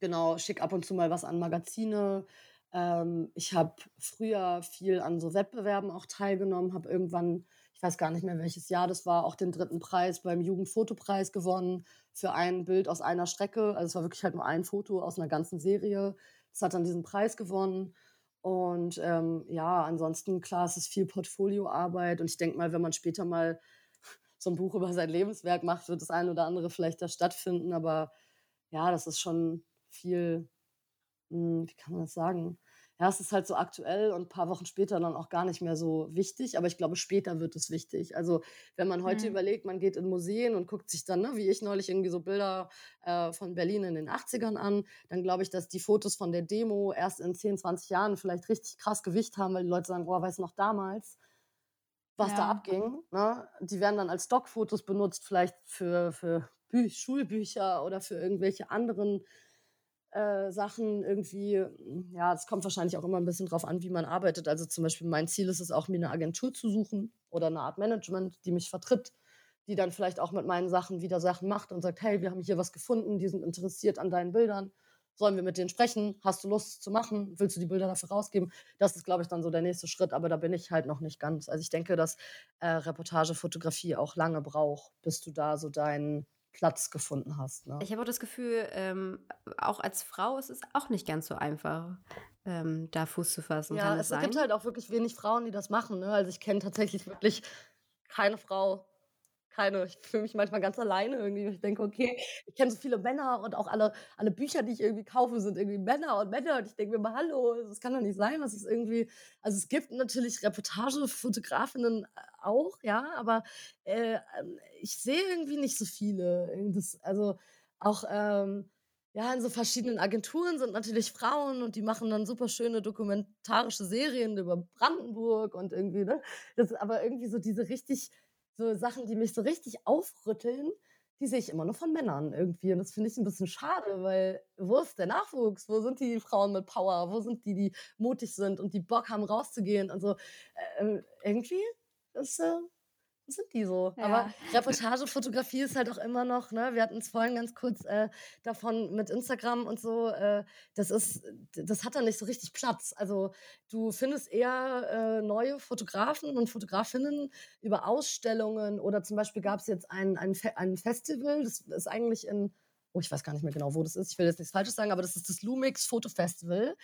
genau, schick ab und zu mal was an Magazine, ähm, ich habe früher viel an so Wettbewerben auch teilgenommen, habe irgendwann, ich weiß gar nicht mehr welches Jahr das war, auch den dritten Preis beim Jugendfotopreis gewonnen für ein Bild aus einer Strecke. Also es war wirklich halt nur ein Foto aus einer ganzen Serie. Das hat dann diesen Preis gewonnen. Und ähm, ja, ansonsten, klar, es ist viel Portfolioarbeit. Und ich denke mal, wenn man später mal so ein Buch über sein Lebenswerk macht, wird das eine oder andere vielleicht da stattfinden. Aber ja, das ist schon viel wie kann man das sagen? Ja, es ist halt so aktuell und ein paar Wochen später dann auch gar nicht mehr so wichtig, aber ich glaube, später wird es wichtig. Also, wenn man heute mhm. überlegt, man geht in Museen und guckt sich dann, ne, wie ich neulich irgendwie so Bilder äh, von Berlin in den 80ern an, dann glaube ich, dass die Fotos von der Demo erst in 10, 20 Jahren vielleicht richtig krass Gewicht haben, weil die Leute sagen, boah, weiß noch damals, was ja. da abging. Ne? Die werden dann als Stockfotos benutzt, vielleicht für, für Bü Schulbücher oder für irgendwelche anderen äh, Sachen irgendwie, hm, ja, es kommt wahrscheinlich auch immer ein bisschen drauf an, wie man arbeitet. Also zum Beispiel mein Ziel ist es auch, mir eine Agentur zu suchen oder eine Art Management, die mich vertritt, die dann vielleicht auch mit meinen Sachen wieder Sachen macht und sagt, hey, wir haben hier was gefunden, die sind interessiert an deinen Bildern. Sollen wir mit denen sprechen? Hast du Lust zu machen? Willst du die Bilder dafür rausgeben? Das ist, glaube ich, dann so der nächste Schritt, aber da bin ich halt noch nicht ganz. Also ich denke, dass äh, Reportagefotografie auch lange braucht, bis du da so deinen Platz gefunden hast. Ne? Ich habe auch das Gefühl, ähm, auch als Frau ist es auch nicht ganz so einfach, ähm, da Fuß zu fassen. Ja, es sein? gibt halt auch wirklich wenig Frauen, die das machen. Ne? Also ich kenne tatsächlich wirklich keine Frau, keine. Ich fühle mich manchmal ganz alleine irgendwie. Ich denke, okay, ich kenne so viele Männer und auch alle, alle Bücher, die ich irgendwie kaufe, sind irgendwie Männer und Männer. Und ich denke mir mal, hallo, das kann doch nicht sein, was ist irgendwie. Also es gibt natürlich Reportagefotografinnen äh, auch, ja, aber äh, ähm, ich sehe irgendwie nicht so viele. Das, also auch. Ähm, ja, in so verschiedenen Agenturen sind natürlich Frauen und die machen dann super schöne dokumentarische Serien über Brandenburg und irgendwie, ne? Das ist aber irgendwie so diese richtig so Sachen, die mich so richtig aufrütteln, die sehe ich immer nur von Männern irgendwie. Und das finde ich ein bisschen schade, weil wo ist der Nachwuchs? Wo sind die Frauen mit Power? Wo sind die, die mutig sind und die Bock haben, rauszugehen? Und so äh, irgendwie ist, äh, sind die so. Ja. Aber Reportagefotografie ist halt auch immer noch, ne, wir hatten es vorhin ganz kurz äh, davon mit Instagram und so, äh, das ist, das hat da nicht so richtig Platz. Also du findest eher äh, neue Fotografen und Fotografinnen über Ausstellungen oder zum Beispiel gab es jetzt ein, ein, Fe ein Festival, das ist eigentlich in oh, ich weiß gar nicht mehr genau, wo das ist, ich will jetzt nichts Falsches sagen, aber das ist das Lumix Foto Festival.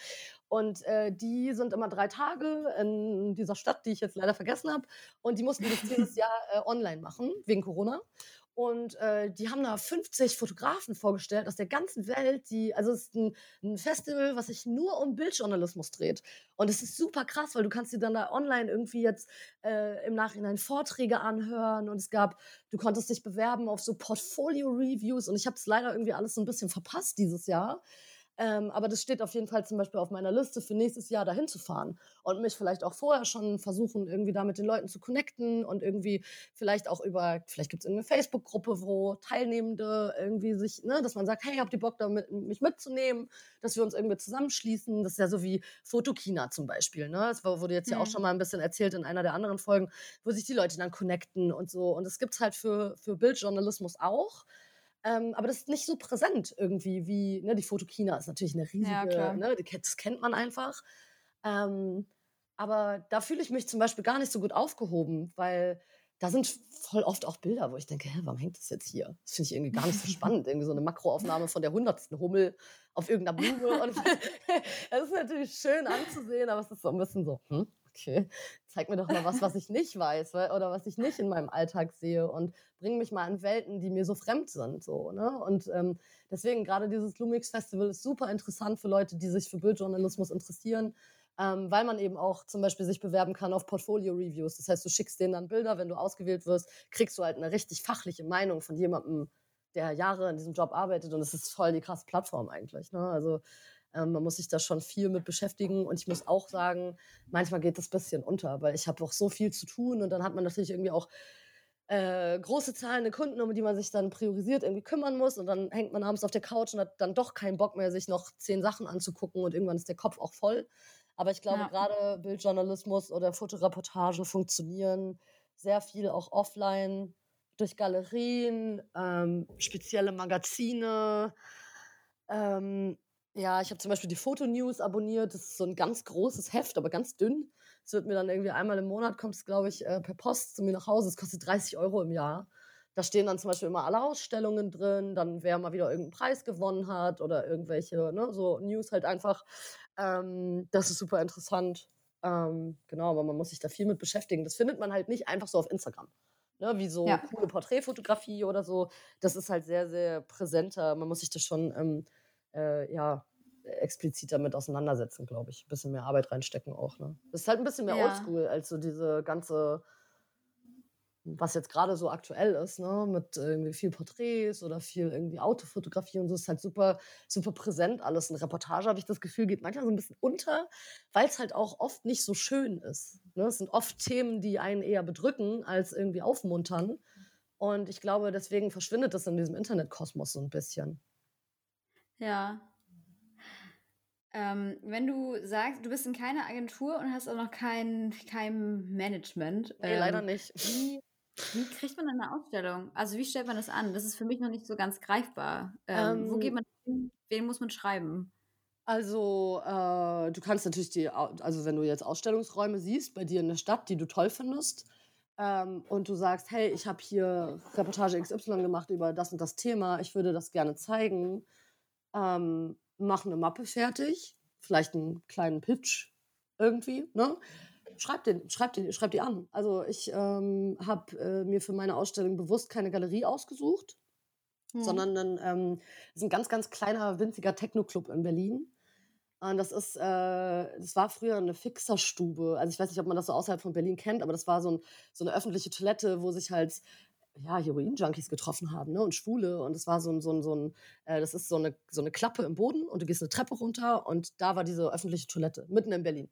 Und äh, die sind immer drei Tage in dieser Stadt, die ich jetzt leider vergessen habe. Und die mussten das dieses Jahr äh, online machen, wegen Corona. Und äh, die haben da 50 Fotografen vorgestellt aus der ganzen Welt. Die, also es ist ein, ein, Festival, was sich nur um Bildjournalismus dreht. Und es ist super krass, weil du kannst dir dann da online irgendwie jetzt äh, im Nachhinein Vorträge anhören. Und es gab, du konntest dich bewerben auf so Portfolio-Reviews. Und ich habe es leider irgendwie alles so ein bisschen verpasst dieses Jahr. Ähm, aber das steht auf jeden Fall zum Beispiel auf meiner Liste für nächstes Jahr dahin zu fahren und mich vielleicht auch vorher schon versuchen, irgendwie da mit den Leuten zu connecten und irgendwie vielleicht auch über, vielleicht gibt es irgendeine Facebook-Gruppe, wo Teilnehmende irgendwie sich, ne, dass man sagt, hey, habt ihr Bock, da mit, mich mitzunehmen, dass wir uns irgendwie zusammenschließen. Das ist ja so wie Fotokina zum Beispiel. Ne? Das wurde jetzt ja auch mhm. schon mal ein bisschen erzählt in einer der anderen Folgen, wo sich die Leute dann connecten und so. Und das gibt es halt für, für Bildjournalismus auch. Ähm, aber das ist nicht so präsent irgendwie wie, ne, die Fotokina ist natürlich eine riesige, ja, ne, das kennt man einfach. Ähm, aber da fühle ich mich zum Beispiel gar nicht so gut aufgehoben, weil da sind voll oft auch Bilder, wo ich denke, hä, warum hängt das jetzt hier? Das finde ich irgendwie gar nicht so spannend. irgendwie so eine Makroaufnahme von der hundertsten Hummel auf irgendeiner Blume. Und das ist natürlich schön anzusehen, aber es ist so ein bisschen so, hm, okay, zeig mir doch mal was, was ich nicht weiß oder was ich nicht in meinem Alltag sehe und bring mich mal in Welten, die mir so fremd sind. So, ne? Und ähm, deswegen gerade dieses Lumix Festival ist super interessant für Leute, die sich für Bildjournalismus interessieren. Ähm, weil man eben auch zum Beispiel sich bewerben kann auf Portfolio-Reviews. Das heißt, du schickst denen dann Bilder, wenn du ausgewählt wirst, kriegst du halt eine richtig fachliche Meinung von jemandem, der Jahre in diesem Job arbeitet und es ist voll die krasse Plattform eigentlich. Ne? Also Ähm, man muss sich da schon viel mit beschäftigen und ich muss auch sagen, manchmal geht das ein bisschen unter, weil ich habe auch so viel zu tun und dann hat man natürlich irgendwie auch äh, große zahlende Kunden, um die man sich dann priorisiert irgendwie kümmern muss und dann hängt man abends auf der Couch und hat dann doch keinen Bock mehr, sich noch zehn Sachen anzugucken und irgendwann ist der Kopf auch voll. Aber ich glaube, Ja. gerade Bildjournalismus oder Fotoreportagen funktionieren sehr viel auch offline durch Galerien, ähm, spezielle Magazine. Ähm, ja, ich habe zum Beispiel die Fotonews abonniert. Das ist so ein ganz großes Heft, aber ganz dünn. Es wird mir dann irgendwie einmal im Monat, kommt es, glaube ich, äh, per Post zu mir nach Hause. Es kostet 30 Euro im Jahr. Da stehen dann zum Beispiel immer alle Ausstellungen drin, dann wer mal wieder irgendeinen Preis gewonnen hat oder irgendwelche, ne, so News halt einfach. Ähm, das ist super interessant. Ähm, genau, aber man muss sich da viel mit beschäftigen. Das findet man halt nicht einfach so auf Instagram. Ne, wie so Ja. coole Porträtfotografie oder so. Das ist halt sehr, sehr präsenter. Man muss sich das schon ähm, äh, ja, explizit damit auseinandersetzen, glaube ich. Ein bisschen mehr Arbeit reinstecken auch. Ne? Das ist halt ein bisschen mehr Ja. oldschool als so diese ganze, was jetzt gerade so aktuell ist, ne? mit irgendwie viel Porträts oder viel irgendwie Autofotografie und so. ist halt super, super präsent alles. Eine Reportage, habe ich das Gefühl, geht manchmal so ein bisschen unter, weil es halt auch oft nicht so schön ist. Ne? Es sind oft Themen, die einen eher bedrücken, als irgendwie aufmuntern. Und ich glaube, deswegen verschwindet das in diesem Internetkosmos so ein bisschen. Ja. Ähm, wenn du sagst, du bist in keiner Agentur und hast auch noch kein, kein Management, Nee, leider ähm, nicht. wie, wie kriegt man eine Ausstellung? Also wie stellt man das an? Das ist für mich noch nicht so ganz greifbar. Ähm, wo geht Ähm, man hin? Wen muss man schreiben? Also, äh, du kannst natürlich die, also wenn du jetzt Ausstellungsräume siehst bei dir in der Stadt, die du toll findest, ähm, und du sagst, hey, ich habe hier Reportage XY gemacht über das und das Thema, ich würde das gerne zeigen, ähm, mach eine Mappe fertig, vielleicht einen kleinen Pitch irgendwie, ne? Schreib, den, schreib, den, schreib die an. Also ich ähm, habe äh, mir für meine Ausstellung bewusst keine Galerie ausgesucht, Hm. sondern ein, ähm, ist ein ganz, ganz kleiner, winziger Techno-Club in Berlin. Und das ist, äh, das war früher eine Fixerstube. Also ich weiß nicht, ob man das so außerhalb von Berlin kennt, aber das war so, ein, so eine öffentliche Toilette, wo sich halt ja, Heroin-Junkies getroffen haben, ne? Und Schwule. Und das war so ein, so ein, so ein äh, das ist so eine, so eine Klappe im Boden und du gehst eine Treppe runter und da war diese öffentliche Toilette, mitten in Berlin.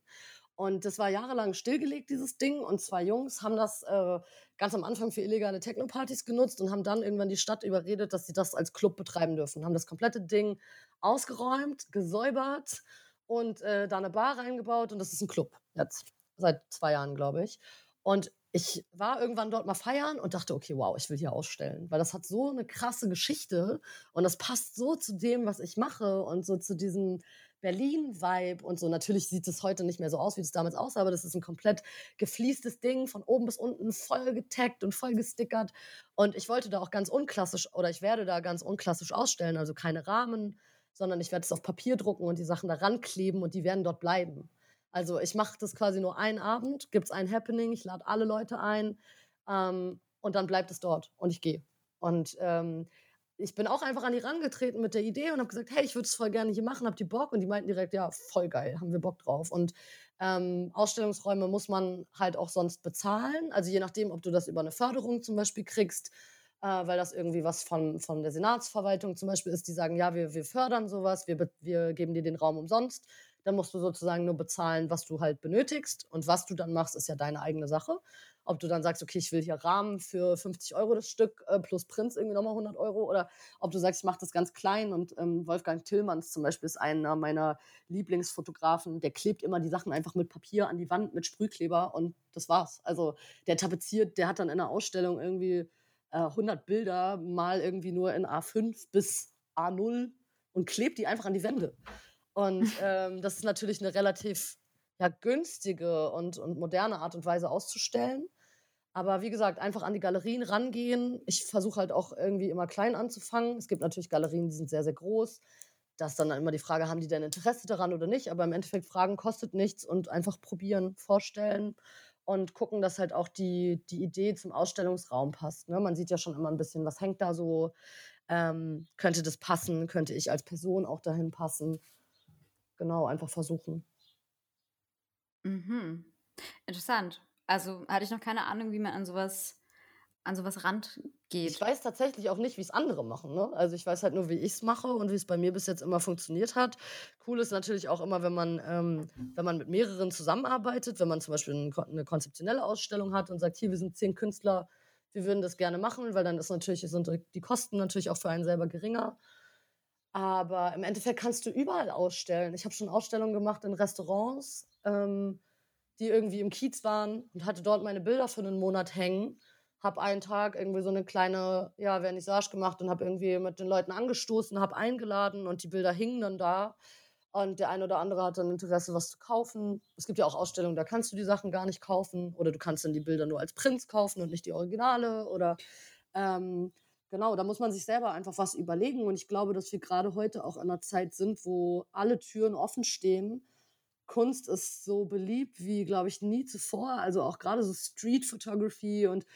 Und das war jahrelang stillgelegt, dieses Ding. Und zwei Jungs haben das äh, ganz am Anfang für illegale Techno-Partys genutzt und haben dann irgendwann die Stadt überredet, dass sie das als Club betreiben dürfen. Haben das komplette Ding ausgeräumt, gesäubert und äh, da eine Bar reingebaut. Und das ist ein Club jetzt. Seit zwei Jahren, glaube ich. Und ich war irgendwann dort mal feiern und dachte, okay, wow, ich will hier ausstellen. Weil das hat so eine krasse Geschichte und das passt so zu dem, was ich mache und so zu diesem Berlin-Vibe und so. Natürlich sieht es heute nicht mehr so aus, wie es damals aussah, aber das ist ein komplett gefliestes Ding, von oben bis unten voll getaggt und voll gestickert. Und ich wollte da auch ganz unklassisch oder ich werde da ganz unklassisch ausstellen, also keine Rahmen, sondern ich werde es auf Papier drucken und die Sachen da rankleben und die werden dort bleiben. Also ich mache das quasi nur einen Abend, gibt es ein Happening, ich lade alle Leute ein ähm, und dann bleibt es dort und ich gehe. Und ähm, ich bin auch einfach an die rangetreten mit der Idee und habe gesagt, hey, ich würde es voll gerne hier machen, habt ihr Bock? Und die meinten direkt, ja, voll geil, haben wir Bock drauf. Und ähm, Ausstellungsräume muss man halt auch sonst bezahlen. Also je nachdem, ob du das über eine Förderung zum Beispiel kriegst, äh, weil das irgendwie was von, von der Senatsverwaltung zum Beispiel ist, die sagen, ja, wir, wir fördern sowas, wir, wir geben dir den Raum umsonst. Dann musst du sozusagen nur bezahlen, was du halt benötigst. Und was du dann machst, ist ja deine eigene Sache. Ob du dann sagst, okay, ich will hier Rahmen für 50 Euro das Stück äh, plus Prinz irgendwie nochmal 100 Euro. Oder ob du sagst, ich mache das ganz klein. Und ähm, Wolfgang Tillmanns zum Beispiel ist einer meiner Lieblingsfotografen. Der klebt immer die Sachen einfach mit Papier an die Wand mit Sprühkleber. Und das war's. Also der tapeziert, der hat dann in einer Ausstellung irgendwie äh, 100 Bilder mal irgendwie nur in A5 bis A0 und klebt die einfach an die Wände. Und ähm, das ist natürlich eine relativ ja, günstige und, und moderne Art und Weise auszustellen. Aber wie gesagt, einfach an die Galerien rangehen. Ich versuche halt auch irgendwie immer klein anzufangen. Es gibt natürlich Galerien, die sind sehr, sehr groß. Da ist dann immer die Frage, haben die denn Interesse daran oder nicht? Aber im Endeffekt, Fragen kostet nichts und einfach probieren, vorstellen und gucken, dass halt auch die, die Idee zum Ausstellungsraum passt. Ne? Man sieht ja schon immer ein bisschen, was hängt da so. Ähm, könnte das passen? Könnte ich als Person auch dahin passen? Genau, einfach versuchen. Mhm. Interessant. Also hatte ich noch keine Ahnung, wie man an sowas an sowas rangeht. Ich weiß tatsächlich auch nicht, wie es andere machen. Ne? Also ich weiß halt nur, wie ich es mache und wie es bei mir bis jetzt immer funktioniert hat. Cool ist natürlich auch immer, wenn man, ähm, wenn man mit mehreren zusammenarbeitet, wenn man zum Beispiel eine konzeptionelle Ausstellung hat und sagt, hier, wir sind zehn Künstler, wir würden das gerne machen, weil dann ist natürlich, sind die Kosten natürlich auch für einen selber geringer. Aber im Endeffekt kannst du überall ausstellen. Ich habe schon Ausstellungen gemacht in Restaurants, ähm, die irgendwie im Kiez waren und hatte dort meine Bilder für einen Monat hängen. Habe einen Tag irgendwie so eine kleine ja, Vernissage gemacht und habe irgendwie mit den Leuten angestoßen, habe eingeladen und die Bilder hingen dann da. Und der eine oder andere hat dann Interesse, was zu kaufen. Es gibt ja auch Ausstellungen, da kannst du die Sachen gar nicht kaufen. Oder du kannst dann die Bilder nur als Prints kaufen und nicht die Originale. Oder ähm, genau, da muss man sich selber einfach was überlegen. Und ich glaube, dass wir gerade heute auch in einer Zeit sind, wo alle Türen offen stehen. Kunst ist so beliebt wie, glaube ich, nie zuvor. Also auch gerade so Street Photography und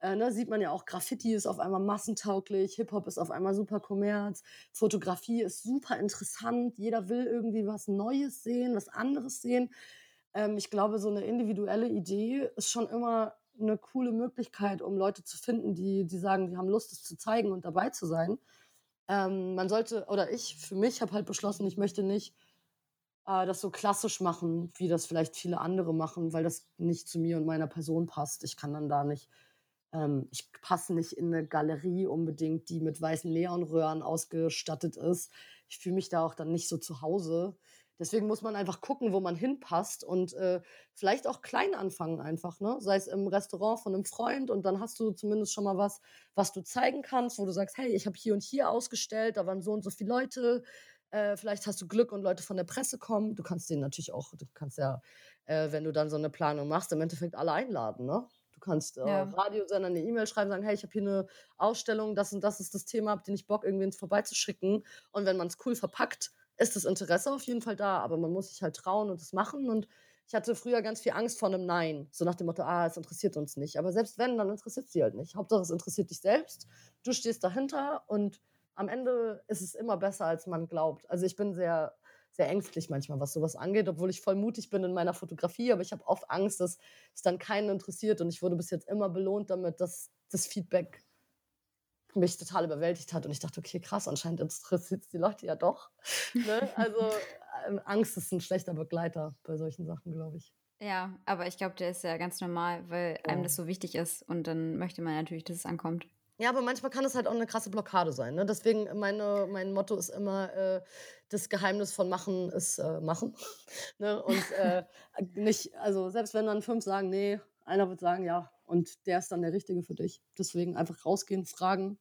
äh, ne, sieht man ja auch, Graffiti ist auf einmal massentauglich, Hip-Hop ist auf einmal super Kommerz, Fotografie ist super interessant, jeder will irgendwie was Neues sehen, was anderes sehen. Ähm, ich glaube, so eine individuelle Idee ist schon immer eine coole Möglichkeit, um Leute zu finden, die, die sagen, die haben Lust, es zu zeigen und dabei zu sein. Ähm, man sollte, oder ich für mich habe halt beschlossen, ich möchte nicht äh, das so klassisch machen, wie das vielleicht viele andere machen, weil das nicht zu mir und meiner Person passt. Ich kann dann da nicht ähm, ich passe nicht in eine Galerie unbedingt, die mit weißen Neonröhren ausgestattet ist. Ich fühle mich da auch dann nicht so zu Hause. Deswegen muss man einfach gucken, wo man hinpasst und äh, vielleicht auch klein anfangen einfach, ne? Sei es im Restaurant von einem Freund und dann hast du zumindest schon mal was, was du zeigen kannst, wo du sagst, hey, ich habe hier und hier ausgestellt, da waren so und so viele Leute. Äh, vielleicht hast du Glück und Leute von der Presse kommen. Du kannst denen natürlich auch, du kannst ja, äh, wenn du dann so eine Planung machst, im Endeffekt alle einladen, ne? kannst äh, ja. Radiosender eine E-Mail schreiben, sagen, hey, ich habe hier eine Ausstellung, das und das ist das Thema, habt ihr nicht Bock, irgendwen vorbeizuschicken? Und wenn man es cool verpackt, ist das Interesse auf jeden Fall da, aber man muss sich halt trauen und es machen. Und ich hatte früher ganz viel Angst vor einem Nein, so nach dem Motto, ah, es interessiert uns nicht. Aber selbst wenn, dann interessiert es sie halt nicht. Hauptsache, es interessiert dich selbst, du stehst dahinter und am Ende ist es immer besser, als man glaubt. Also ich bin sehr sehr ängstlich manchmal, was sowas angeht, obwohl ich voll mutig bin in meiner Fotografie, aber ich habe oft Angst, dass es dann keinen interessiert und ich wurde bis jetzt immer belohnt damit, dass das Feedback mich total überwältigt hat und ich dachte, okay, krass, anscheinend interessiert es die Leute ja doch. ne? Also ähm, Angst ist ein schlechter Begleiter bei solchen Sachen, glaube ich. Ja, aber ich glaube, der ist ja ganz normal, weil einem das so wichtig ist und dann möchte man natürlich, dass es ankommt. Ja, aber manchmal kann es halt auch eine krasse Blockade sein. Ne? Deswegen meine, mein Motto ist immer, äh, das Geheimnis von Machen ist äh, Machen. ne? Und äh, nicht, also selbst wenn dann fünf sagen, nee, einer wird sagen, ja, und der ist dann der Richtige für dich. Deswegen einfach rausgehen, fragen,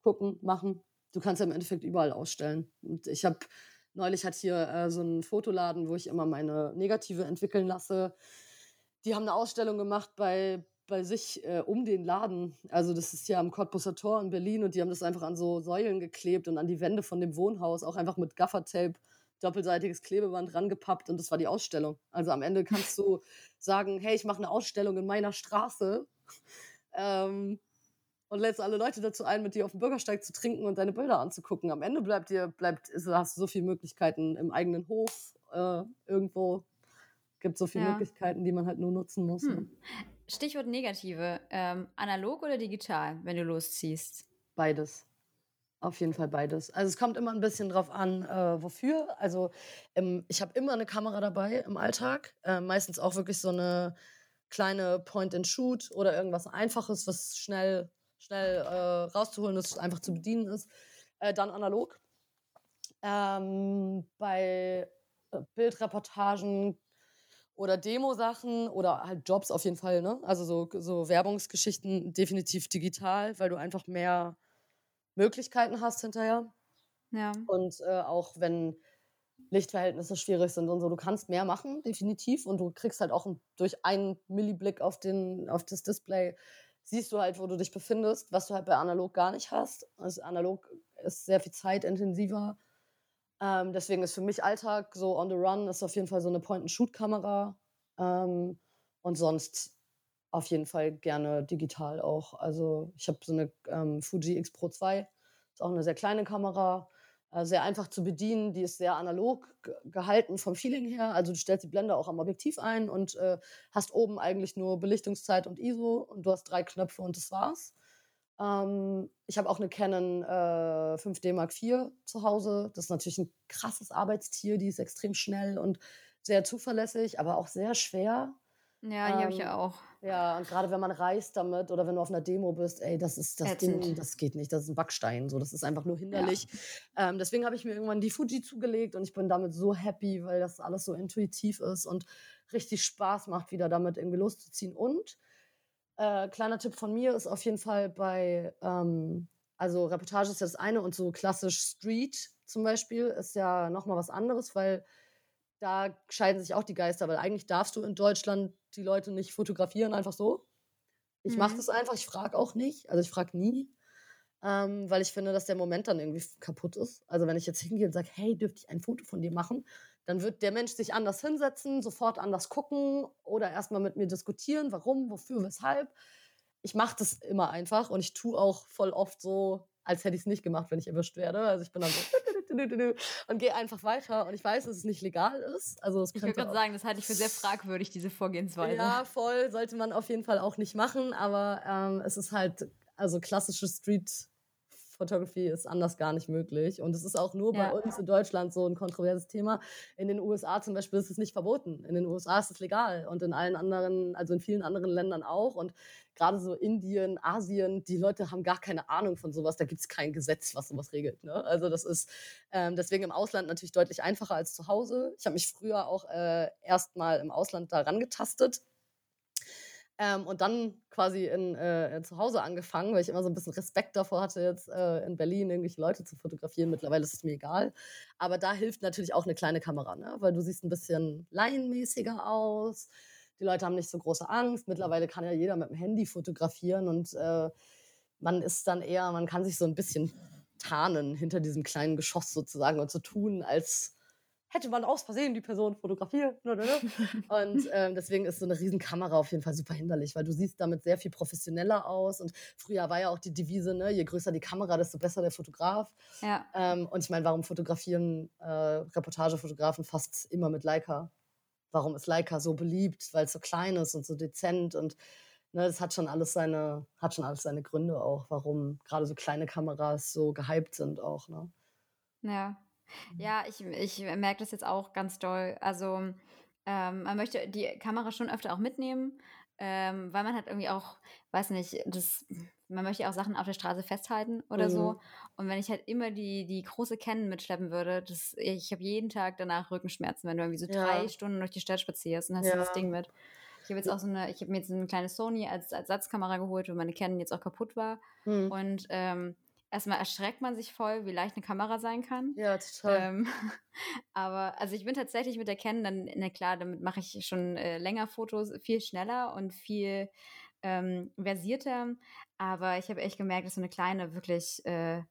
gucken, machen. Du kannst ja im Endeffekt überall ausstellen. Und ich habe neulich hat hier äh, so einen Fotoladen, wo ich immer meine Negative entwickeln lasse. Die haben eine Ausstellung gemacht bei bei sich äh, um den Laden. Also das ist ja am Cottbusser Tor in Berlin und die haben das einfach an so Säulen geklebt und an die Wände von dem Wohnhaus auch einfach mit Gaffertape doppelseitiges Klebeband rangepappt und das war die Ausstellung. Also am Ende kannst du sagen, hey, ich mache eine Ausstellung in meiner Straße ähm, und lädst alle Leute dazu ein, mit dir auf dem Bürgersteig zu trinken und deine Bilder anzugucken. Am Ende bleibt dir, bleibt, hast du so viele Möglichkeiten im eigenen Hof äh, irgendwo. Gibt so viele ja. Möglichkeiten, die man halt nur nutzen muss. Hm. Ne? Stichwort Negative. Ähm, analog oder digital, wenn du losziehst? Beides. Auf jeden Fall beides. Also es kommt immer ein bisschen drauf an, äh, wofür. Also ähm, ich habe immer eine Kamera dabei im Alltag. Äh, meistens auch wirklich so eine kleine Point-and-Shoot oder irgendwas Einfaches, was schnell, schnell äh, rauszuholen ist, einfach zu bedienen ist. Äh, dann analog. Ähm, bei äh, Bildreportagen oder Demo-Sachen oder halt Jobs auf jeden Fall, ne? Also so, so Werbungsgeschichten definitiv digital, weil du einfach mehr Möglichkeiten hast hinterher. Ja. Und äh, auch wenn Lichtverhältnisse schwierig sind und so, du kannst mehr machen, definitiv. Und du kriegst halt auch durch einen Milliblick auf, den, auf das Display, siehst du halt, wo du dich befindest, was du halt bei analog gar nicht hast. Also analog ist sehr viel zeitintensiver ähm, deswegen ist für mich Alltag so on the run ist auf jeden Fall so eine Point-and-Shoot-Kamera. Ähm, und sonst auf jeden Fall gerne digital auch. Also ich habe so eine ähm, Fuji X Pro 2, ist auch eine sehr kleine Kamera. äh, sehr einfach zu bedienen. Die ist sehr analog gehalten vom Feeling her. Also du stellst die Blende auch am Objektiv ein und äh, hast oben eigentlich nur Belichtungszeit und ISO und du hast drei Knöpfe und das war's. Ähm, ich habe auch eine Canon äh, 5D Mark IV zu Hause. Das ist natürlich ein krasses Arbeitstier. Die ist extrem schnell und sehr zuverlässig, aber auch sehr schwer. Ja, die ähm, habe ich ja auch. Ja, und gerade wenn man reist damit oder wenn du auf einer Demo bist, ey, das ist das Ätzend. Ding, das geht nicht, das ist ein Backstein, so, das ist einfach nur hinderlich. Ja. Ähm, deswegen habe ich mir irgendwann die Fuji zugelegt und ich bin damit so happy, weil das alles so intuitiv ist und richtig Spaß macht, wieder damit irgendwie loszuziehen. Und äh, kleiner Tipp von mir ist auf jeden Fall bei, ähm, also Reportage ist ja das eine und so klassisch Street zum Beispiel ist ja nochmal was anderes, weil da scheiden sich auch die Geister, weil eigentlich darfst du in Deutschland die Leute nicht fotografieren, einfach so. Ich mhm. mache das einfach, ich frage auch nicht, also ich frage nie, ähm, weil ich finde, dass der Moment dann irgendwie kaputt ist. Also wenn ich jetzt hingehe und sage, hey, dürfte ich ein Foto von dir machen, dann wird der Mensch sich anders hinsetzen, sofort anders gucken oder erstmal mit mir diskutieren, warum, wofür, weshalb. Ich mache das immer einfach und ich tue auch voll oft so, als hätte ich es nicht gemacht, wenn ich erwischt werde. Also ich bin dann so und gehe einfach weiter. Und ich weiß, dass es nicht legal ist. Also ich würde gerade sagen, das halte ich für sehr fragwürdig, diese Vorgehensweise. Ja, voll. Sollte man auf jeden Fall auch nicht machen. Aber ähm, es ist halt, also klassische Street Photography ist anders gar nicht möglich. Und es ist auch nur ja. bei uns in Deutschland so ein kontroverses Thema. In den USA zum Beispiel ist es nicht verboten. In den USA ist es legal und in allen anderen, also in vielen anderen Ländern auch. Und gerade so Indien, Asien, die Leute haben gar keine Ahnung von sowas. Da gibt es kein Gesetz, was sowas regelt. Ne? Also das ist ähm, deswegen im Ausland natürlich deutlich einfacher als zu Hause. Ich habe mich früher auch äh, erst mal im Ausland daran getastet ähm, und dann quasi in, äh, zu Hause angefangen, weil ich immer so ein bisschen Respekt davor hatte, jetzt äh, in Berlin irgendwelche Leute zu fotografieren. Mittlerweile ist es mir egal. Aber da hilft natürlich auch eine kleine Kamera, ne? weil du siehst ein bisschen laienmäßiger aus. Die Leute haben nicht so große Angst. Mittlerweile kann ja jeder mit dem Handy fotografieren und äh, man ist dann eher, man kann sich so ein bisschen tarnen hinter diesem kleinen Geschoss sozusagen und so tun, als hätte man aus Versehen die Person fotografiert. Und ähm, deswegen ist so eine Riesenkamera auf jeden Fall super hinderlich, weil du siehst damit sehr viel professioneller aus. Und früher war ja auch die Devise, ne, je größer die Kamera, desto besser der Fotograf. Ja. Ähm, und ich meine, warum fotografieren äh, Reportagefotografen fast immer mit Leica? Warum ist Leica so beliebt? Weil es so klein ist und so dezent und ne, das hat schon alles seine, hat schon alles seine Gründe auch, warum gerade so kleine Kameras so gehypt sind auch. Ne? Ja. Ja, ich, ich merke das jetzt auch ganz doll. Also ähm, man möchte die Kamera schon öfter auch mitnehmen, ähm, weil man hat irgendwie auch, weiß nicht, das, man möchte auch Sachen auf der Straße festhalten oder mhm. so. Und wenn ich halt immer die, die große Canon mitschleppen würde, das, ich habe jeden Tag danach Rückenschmerzen, wenn du irgendwie so ja. drei Stunden durch die Stadt spazierst und hast ja. das Ding mit. Ich habe jetzt auch so eine, ich habe mir jetzt eine kleine Sony als, als Satzkamera geholt, weil meine Canon jetzt auch kaputt war. Mhm. Und ähm, erstmal erschreckt man sich voll, wie leicht eine Kamera sein kann. Ja, total. Ähm, aber also ich bin tatsächlich mit der Canon dann, na klar, damit mache ich schon äh, länger Fotos, viel schneller und viel ähm, versierter. Aber ich habe echt gemerkt, dass so eine kleine wirklich äh,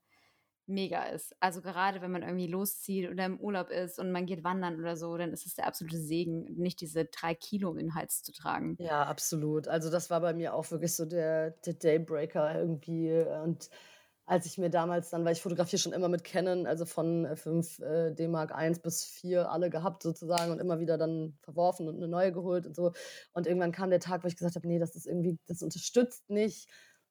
mega ist. Also gerade wenn man irgendwie loszieht oder im Urlaub ist und man geht wandern oder so, dann ist es der absolute Segen, nicht diese drei Kilo im Hals zu tragen. Ja, absolut. Also das war bei mir auch wirklich so der, der Daybreaker irgendwie und als ich mir damals dann, weil ich fotografiere schon immer mit Canon, also von 5 äh, äh D-Mark 1 bis 4 alle gehabt sozusagen und immer wieder dann verworfen und eine neue geholt und so. Und irgendwann kam der Tag, wo ich gesagt habe, nee, das ist irgendwie, das unterstützt nicht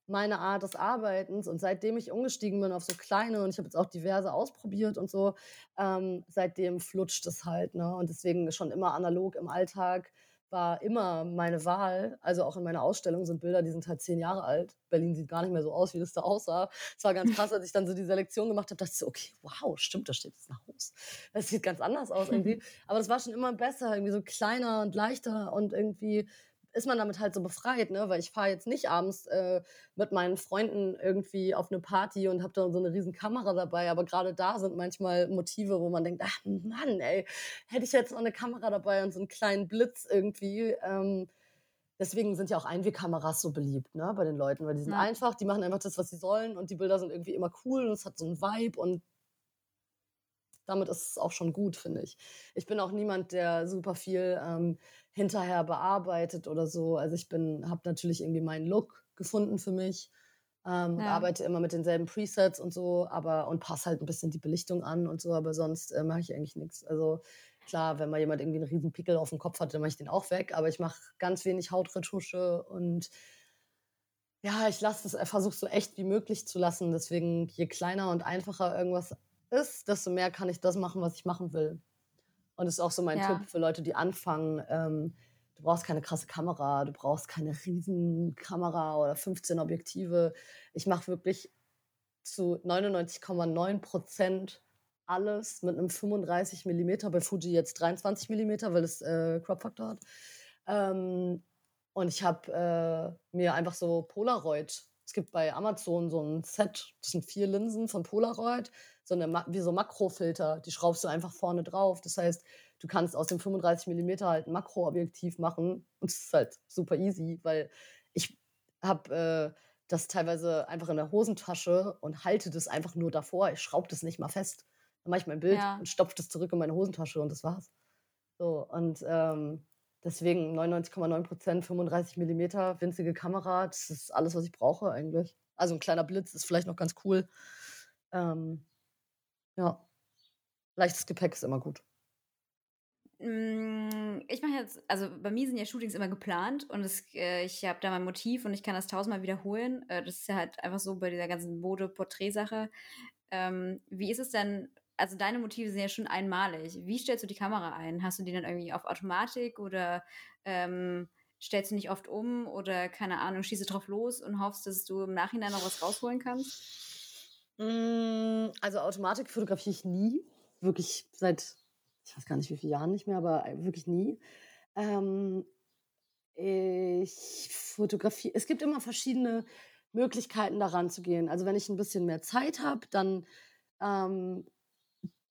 meine Art des Arbeitens. Und seitdem ich umgestiegen bin auf so kleine und ich habe jetzt auch diverse ausprobiert und so, ähm, seitdem flutscht es halt. Ne? Und deswegen schon immer analog im Alltag war immer meine Wahl. Also auch in meiner Ausstellung sind Bilder, die sind halt zehn Jahre alt. Berlin sieht gar nicht mehr so aus, wie das da aussah. Es war ganz krass, als ich dann so die Selektion gemacht habe, dachte ich so, okay, wow, stimmt, da steht jetzt ein Haus. Das sieht ganz anders aus irgendwie. Aber das war schon immer besser, irgendwie so kleiner und leichter und irgendwie ist man damit halt so befreit, ne? Weil ich fahre jetzt nicht abends äh, mit meinen Freunden irgendwie auf eine Party und habe dann so eine riesen Kamera dabei. Aber gerade da sind manchmal Motive, wo man denkt, ach Mann, ey, hätte ich jetzt noch eine Kamera dabei und so einen kleinen Blitz irgendwie. Ähm, deswegen sind ja auch Einwegkameras so beliebt, ne, bei den Leuten, weil die sind ja. einfach, die machen einfach das, was sie sollen und die Bilder sind irgendwie immer cool und es hat so einen Vibe und damit ist es auch schon gut, finde ich. Ich bin auch niemand, der super viel ähm, hinterher bearbeitet oder so. Also ich bin, habe natürlich irgendwie meinen Look gefunden für mich. ähm, Ja. arbeite immer mit denselben Presets und so, aber und passe halt ein bisschen die Belichtung an und so, aber sonst äh, mache ich eigentlich nichts. Also klar, wenn mal jemand irgendwie einen riesen Pickel auf dem Kopf hat, dann mache ich den auch weg, aber ich mache ganz wenig Hautretusche und ja, ich lasse es, versuche so echt wie möglich zu lassen. Deswegen, je kleiner und einfacher irgendwas ist, desto mehr kann ich das machen, was ich machen will. Und das ist auch so mein Ja. Tipp für Leute, die anfangen. Ähm, du brauchst keine krasse Kamera, du brauchst keine riesen Kamera oder 15 Objektive. Ich mache wirklich zu 99,9 Prozent alles mit einem 35 mm, bei Fuji jetzt 23 mm, weil es äh, Crop Factor hat. Ähm, und ich habe äh, mir einfach so Polaroid. Es gibt bei Amazon so ein Set, das sind vier Linsen von Polaroid, so eine, wie so Makrofilter, die schraubst du einfach vorne drauf. Das heißt, du kannst aus dem 35 mm halt ein Makroobjektiv machen und es ist halt super easy, weil ich habe äh, das teilweise einfach in der Hosentasche und halte das einfach nur davor. Ich schraube das nicht mal fest. Dann mache ich mein Bild Ja. und stopfe das zurück in meine Hosentasche und das war's. So, und ähm, deswegen 99,9 Prozent, 35 mm, winzige Kamera, das ist alles, was ich brauche eigentlich. Also ein kleiner Blitz ist vielleicht noch ganz cool. Ähm, ja, leichtes Gepäck ist immer gut. Mm, Ich mache jetzt, also bei mir sind ja Shootings immer geplant und es, äh, ich habe da mein Motiv und ich kann das tausendmal wiederholen. Äh, das ist ja halt einfach so bei dieser ganzen Mode-Porträt-Sache. Ähm, wie ist es denn, also deine Motive sind ja schon einmalig. Wie stellst du die Kamera ein? Hast du die dann irgendwie auf Automatik oder ähm, stellst du nicht oft um oder keine Ahnung, schießt du drauf los und hoffst, dass du im Nachhinein noch was rausholen kannst? Mm, Also Automatik fotografiere ich nie. Wirklich seit, ich weiß gar nicht wie viele Jahren nicht mehr, aber wirklich nie. Ähm, ich fotografiere, es gibt immer verschiedene Möglichkeiten daran zu gehen. Also wenn ich ein bisschen mehr Zeit habe, dann, ähm,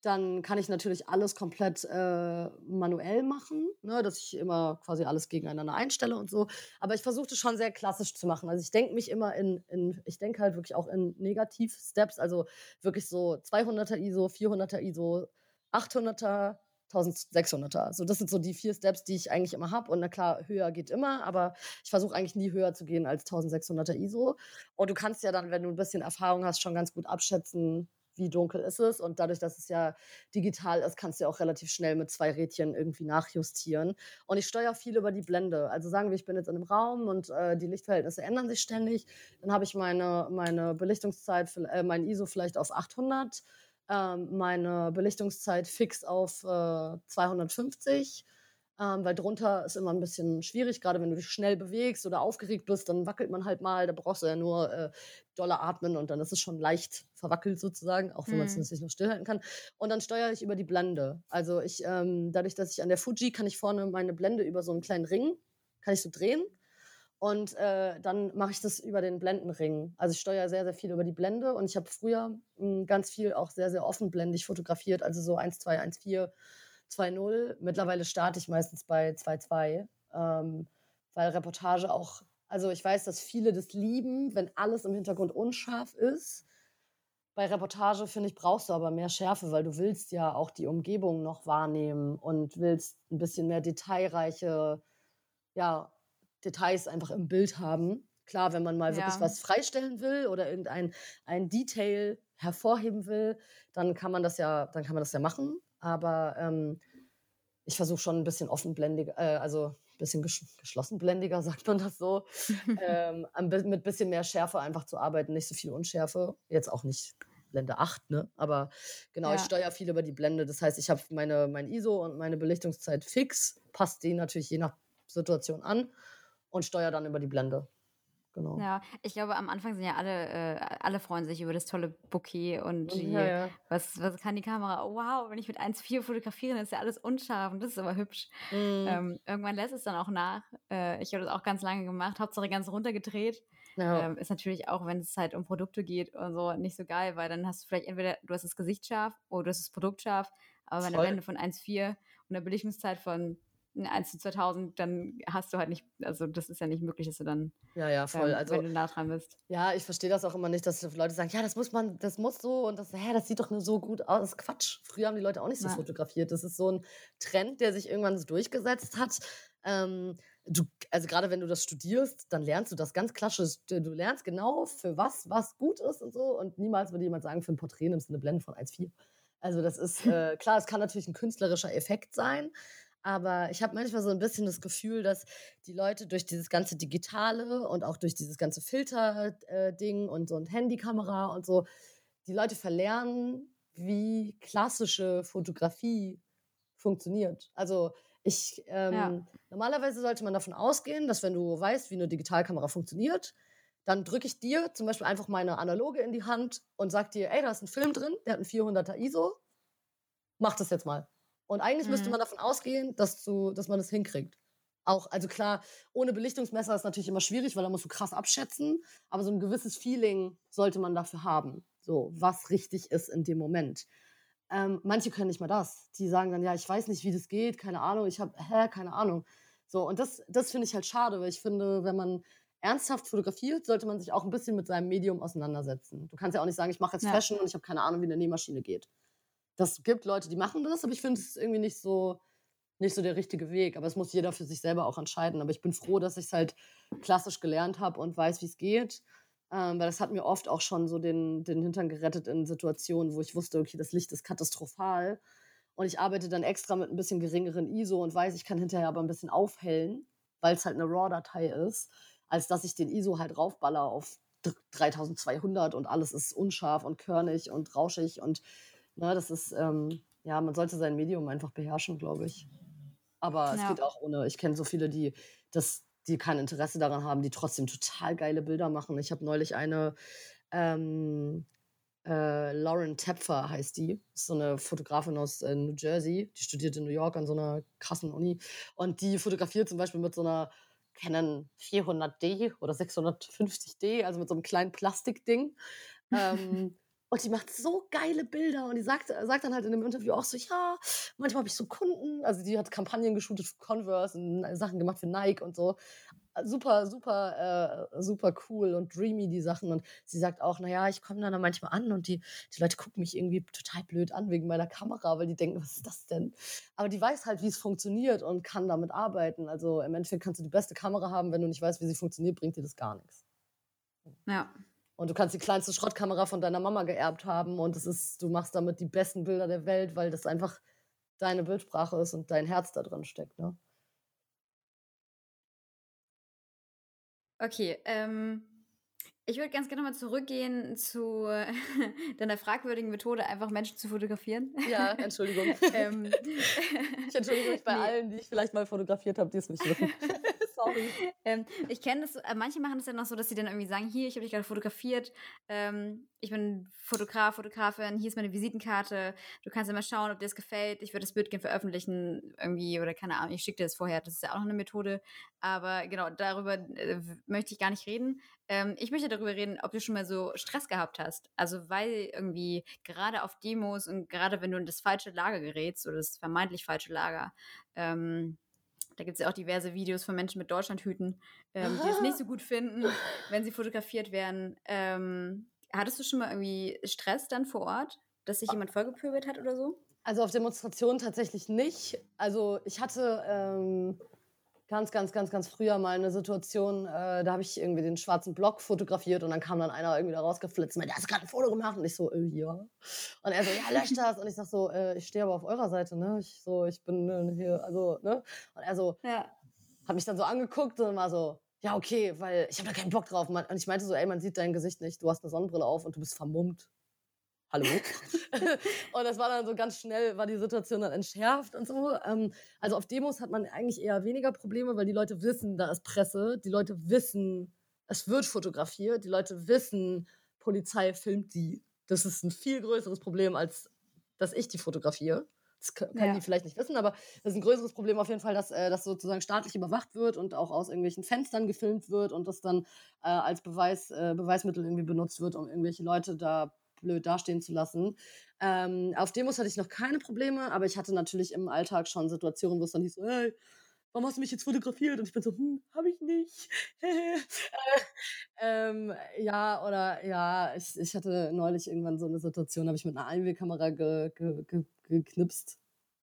dann kann ich natürlich alles komplett äh, manuell machen, ne, dass ich immer quasi alles gegeneinander einstelle und so. Aber ich versuche das schon sehr klassisch zu machen. Also ich denke mich immer in, in ich denke halt wirklich auch in Negativ-Steps, also wirklich so 200er ISO, 400er ISO, 800er, 1600er. So, das sind so die vier Steps, die ich eigentlich immer habe. Und na klar, höher geht immer, aber ich versuche eigentlich nie höher zu gehen als 1600er ISO. Und du kannst ja dann, wenn du ein bisschen Erfahrung hast, schon ganz gut abschätzen, wie dunkel ist es. Und dadurch, dass es ja digital ist, kannst du ja auch relativ schnell mit zwei Rädchen irgendwie nachjustieren. Und ich steuere viel über die Blende. Also sagen wir, ich bin jetzt in einem Raum und äh, die Lichtverhältnisse ändern sich ständig. Dann habe ich meine, meine Belichtungszeit, äh, mein ISO vielleicht auf 800, ähm, meine Belichtungszeit fix auf äh, 250. Ähm, weil drunter ist immer ein bisschen schwierig, gerade wenn du dich schnell bewegst oder aufgeregt bist, dann wackelt man halt mal. Da brauchst du ja nur äh, doller atmen und dann ist es schon leicht verwackelt sozusagen, auch wenn man es Mhm. sich noch stillhalten kann. Und dann steuere ich über die Blende. Also ich, ähm, dadurch, dass ich an der Fuji kann ich vorne meine Blende über so einen kleinen Ring, kann ich so drehen. Und äh, dann mache ich das über den Blendenring. Also ich steuere sehr, sehr viel über die Blende und ich habe früher mh, ganz viel auch sehr, sehr offenblendig fotografiert, also so 1, 2, 1, 4, 2, 0. Mittlerweile starte ich meistens bei 2, 2, ähm, weil Reportage auch, also ich weiß, dass viele das lieben, wenn alles im Hintergrund unscharf ist. Bei Reportage, finde ich, brauchst du aber mehr Schärfe, weil du willst ja auch die Umgebung noch wahrnehmen und willst ein bisschen mehr detailreiche, ja, Details einfach im Bild haben. Klar, wenn man mal wirklich Ja. was freistellen will oder irgendein ein Detail hervorheben will, dann kann man das ja, dann kann man das ja machen. Aber ähm, ich versuche schon ein bisschen offenblendiger, äh, also ein bisschen gesch geschlossenblendiger, sagt man das so, ähm, mit bisschen mehr Schärfe einfach zu arbeiten, nicht so viel Unschärfe. Jetzt auch nicht Blende 8, ne? Aber genau, ich Ja. steuere viel über die Blende. Das heißt, ich habe meine, mein ISO und meine Belichtungszeit fix, passt die natürlich je nach Situation an und steuere dann über die Blende. Genau. Ja, ich glaube, am Anfang sind ja alle, äh, alle freuen sich über das tolle Bouquet und die, Ja, ja. was, was kann die Kamera? Oh, wow, wenn ich mit 1,4 fotografiere, dann ist ja alles unscharf und das ist aber hübsch. Mhm. Ähm, irgendwann lässt es dann auch nach. Äh, ich habe das auch ganz lange gemacht, Hauptsache ganz runtergedreht. ja. Ähm, ist natürlich auch, wenn es halt um Produkte geht und so, nicht so geil, weil dann hast du vielleicht entweder, du hast das Gesicht scharf oder du hast das Produkt scharf, aber bei einer. Blende von 1,4 und einer Belichtungszeit von 1 zu 2000, dann hast du halt nicht, also das ist ja nicht möglich, dass du dann, ja, ja, voll. ähm, Also wenn du nah dran bist. Ja, ich verstehe das auch immer nicht, dass Leute sagen, ja, das muss man, das muss so und das, hä, das sieht doch nur so gut aus. Das ist Quatsch. Früher haben die Leute auch nicht so Ja. fotografiert. Das ist so ein Trend, der sich irgendwann so durchgesetzt hat. Ähm, du, also gerade wenn du das studierst, dann lernst du das ganz klassisch. Du lernst genau, für was was gut ist und so. Und niemals würde jemand sagen, für ein Porträt nimmst du eine Blende von 1,4. Also das ist, äh, klar, es kann natürlich ein künstlerischer Effekt sein, aber ich habe manchmal so ein bisschen das Gefühl, dass die Leute durch dieses ganze Digitale und auch durch dieses ganze Filter-Ding äh, und so ein Handykamera und so, die Leute verlernen, wie klassische Fotografie funktioniert. Also ich, ähm, ja. normalerweise sollte man davon ausgehen, dass wenn du weißt, wie eine Digitalkamera funktioniert, dann drücke ich dir zum Beispiel einfach meine analoge in die Hand und sag dir, ey, da ist ein Film drin, der hat ein 400er ISO, mach das jetzt mal. Und eigentlich mhm. müsste man davon ausgehen, dass, du, dass man das hinkriegt. Auch, also klar, ohne Belichtungsmesser ist natürlich immer schwierig, weil da musst du krass abschätzen, aber so ein gewisses Feeling sollte man dafür haben, so was richtig ist in dem Moment. Ähm, manche können nicht mal das. Die sagen dann, ja, ich weiß nicht, wie das geht, keine Ahnung, ich habe, hä, keine Ahnung. So, und das, das finde ich halt schade, weil ich finde, wenn man ernsthaft fotografiert, sollte man sich auch ein bisschen mit seinem Medium auseinandersetzen. Du kannst ja auch nicht sagen, ich mache jetzt ja. Fashion und ich habe keine Ahnung, wie eine Nähmaschine geht. Das gibt Leute, die machen das, aber ich finde es irgendwie nicht so, nicht so der richtige Weg. Aber es muss jeder für sich selber auch entscheiden. Aber ich bin froh, dass ich es halt klassisch gelernt habe und weiß, wie es geht. Ähm, weil das hat mir oft auch schon so den, den Hintern gerettet in Situationen, wo ich wusste, okay, das Licht ist katastrophal. Und ich arbeite dann extra mit ein bisschen geringeren ISO und weiß, ich kann hinterher aber ein bisschen aufhellen, weil es halt eine RAW-Datei ist, als dass ich den ISO halt raufballer auf 3200 und alles ist unscharf und körnig und rauschig und ne, das ist, ähm, ja, man sollte sein Medium einfach beherrschen, glaube ich. Aber ja. es geht auch ohne. Ich kenne so viele, die das die kein Interesse daran haben, die trotzdem total geile Bilder machen. Ich habe neulich eine, ähm, äh, Lauren Tepfer heißt die, ist so eine Fotografin aus äh, New Jersey, die studiert in New York an so einer krassen Uni und die fotografiert zum Beispiel mit so einer Canon 400D oder 650D, also mit so einem kleinen Plastikding. ähm, Und die macht so geile Bilder und die sagt, sagt dann halt in dem Interview auch so, ja, manchmal habe ich so Kunden, also die hat Kampagnen geshootet für Converse und Sachen gemacht für Nike und so. Super, super, äh, super cool und dreamy die Sachen. Und sie sagt auch, naja, ich komme dann manchmal an und die, die Leute gucken mich irgendwie total blöd an wegen meiner Kamera, weil die denken, was ist das denn? Aber die weiß halt, wie es funktioniert und kann damit arbeiten. Also im Endeffekt kannst du die beste Kamera haben, wenn du nicht weißt, wie sie funktioniert, bringt dir das gar nichts. Ja. Und du kannst die kleinste Schrottkamera von deiner Mama geerbt haben und es ist, du machst damit die besten Bilder der Welt, weil das einfach deine Bildsprache ist und dein Herz da drin steckt, ne? Okay, ähm, ich würde ganz gerne mal zurückgehen zu deiner fragwürdigen Methode, einfach Menschen zu fotografieren. Ja, Entschuldigung. ähm, ich entschuldige mich bei nee. allen, die ich vielleicht mal fotografiert habe, die es nicht wissen. Sorry. Ähm, ich kenne das, äh, manche machen das ja noch so, dass sie dann irgendwie sagen, hier, ich habe dich gerade fotografiert, ähm, ich bin Fotograf, Fotografin, hier ist meine Visitenkarte, du kannst ja mal schauen, ob dir das gefällt, ich würde das Bild gerne veröffentlichen, irgendwie, oder keine Ahnung, ich schicke dir das vorher, das ist ja auch noch eine Methode, aber genau, darüber äh, möchte ich gar nicht reden. Ähm, ich möchte darüber reden, ob du schon mal so Stress gehabt hast, also weil irgendwie gerade auf Demos und gerade wenn du in das falsche Lager gerätst, oder das vermeintlich falsche Lager, ähm, da gibt es ja auch diverse Videos von Menschen mit Deutschlandhüten, ähm, die es nicht so gut finden, wenn sie fotografiert werden. Ähm, hattest du schon mal irgendwie Stress dann vor Ort, dass sich jemand vollgepöbelt hat oder so? Also auf Demonstrationen tatsächlich nicht. Also ich hatte ähm, ganz, ganz, ganz, ganz früher mal eine Situation, äh, da habe ich irgendwie den schwarzen Block fotografiert und dann kam dann einer irgendwie da rausgeflitzt und meinte, hast gerade ein Foto gemacht? Und ich so, äh, ja. Und er so, ja, lösch das. Und ich sag so, äh, ich stehe aber auf eurer Seite, ne? Ich so, ich bin äh, hier, also, ne? Und er so, ja. hat mich dann so angeguckt und war so, ja, okay, weil ich habe da keinen Bock drauf. Und ich meinte so, ey, man sieht dein Gesicht nicht, du hast eine Sonnenbrille auf und du bist vermummt hallo. und das war dann so ganz schnell, war die Situation dann entschärft und so. Ähm, also auf Demos hat man eigentlich eher weniger Probleme, weil die Leute wissen, da ist Presse, die Leute wissen, es wird fotografiert, die Leute wissen, Polizei filmt die. Das ist ein viel größeres Problem, als dass ich die fotografiere. Das können ja. die vielleicht nicht wissen, aber das ist ein größeres Problem auf jeden Fall, dass äh, das sozusagen staatlich überwacht wird und auch aus irgendwelchen Fenstern gefilmt wird und das dann äh, als Beweis, äh, Beweismittel irgendwie benutzt wird, um irgendwelche Leute da blöd dastehen zu lassen. Ähm, auf Demos hatte ich noch keine Probleme, aber ich hatte natürlich im Alltag schon Situationen, wo es dann hieß, hey, warum hast du mich jetzt fotografiert? Und ich bin so, hm, hab ich nicht. ähm, ja, oder ja, ich, ich hatte neulich irgendwann so eine Situation, habe ich mit einer Einwegkamera ge, ge, ge, geknipst.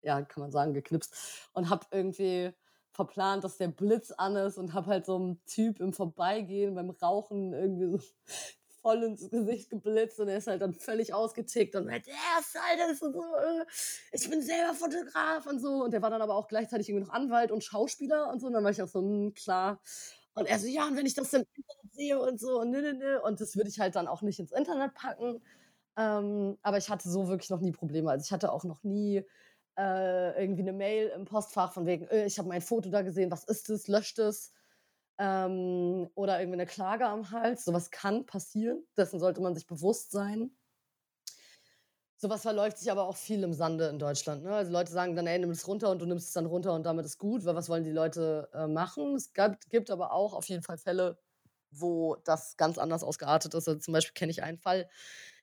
Ja, kann man sagen, geknipst. Und habe irgendwie verplant, dass der Blitz an ist und habe halt so einen Typ im Vorbeigehen beim Rauchen irgendwie so voll ins Gesicht geblitzt und er ist halt dann völlig ausgetickt und meint, ja, ist das und so, äh, ich bin selber Fotograf und so. Und der war dann aber auch gleichzeitig irgendwie noch Anwalt und Schauspieler und so. Und dann war ich auch so, hm, klar. Und er so, ja, und wenn ich das im Internet sehe und so, und nö, nö, nö. Und das würde ich halt dann auch nicht ins Internet packen. Ähm, aber ich hatte so wirklich noch nie Probleme. Also ich hatte auch noch nie äh, irgendwie eine Mail im Postfach von wegen, äh, ich habe mein Foto da gesehen, was ist es, löscht es ähm, oder irgendwie eine Klage am Hals. Sowas kann passieren, dessen sollte man sich bewusst sein. Sowas verläuft sich aber auch viel im Sande in Deutschland. Ne? Also Leute sagen dann, ey, nimm es runter und du nimmst es dann runter und damit ist gut, weil was wollen die Leute äh, machen? Es gab, gibt aber auch auf jeden Fall Fälle, wo das ganz anders ausgeartet ist. Also zum Beispiel kenne ich einen Fall,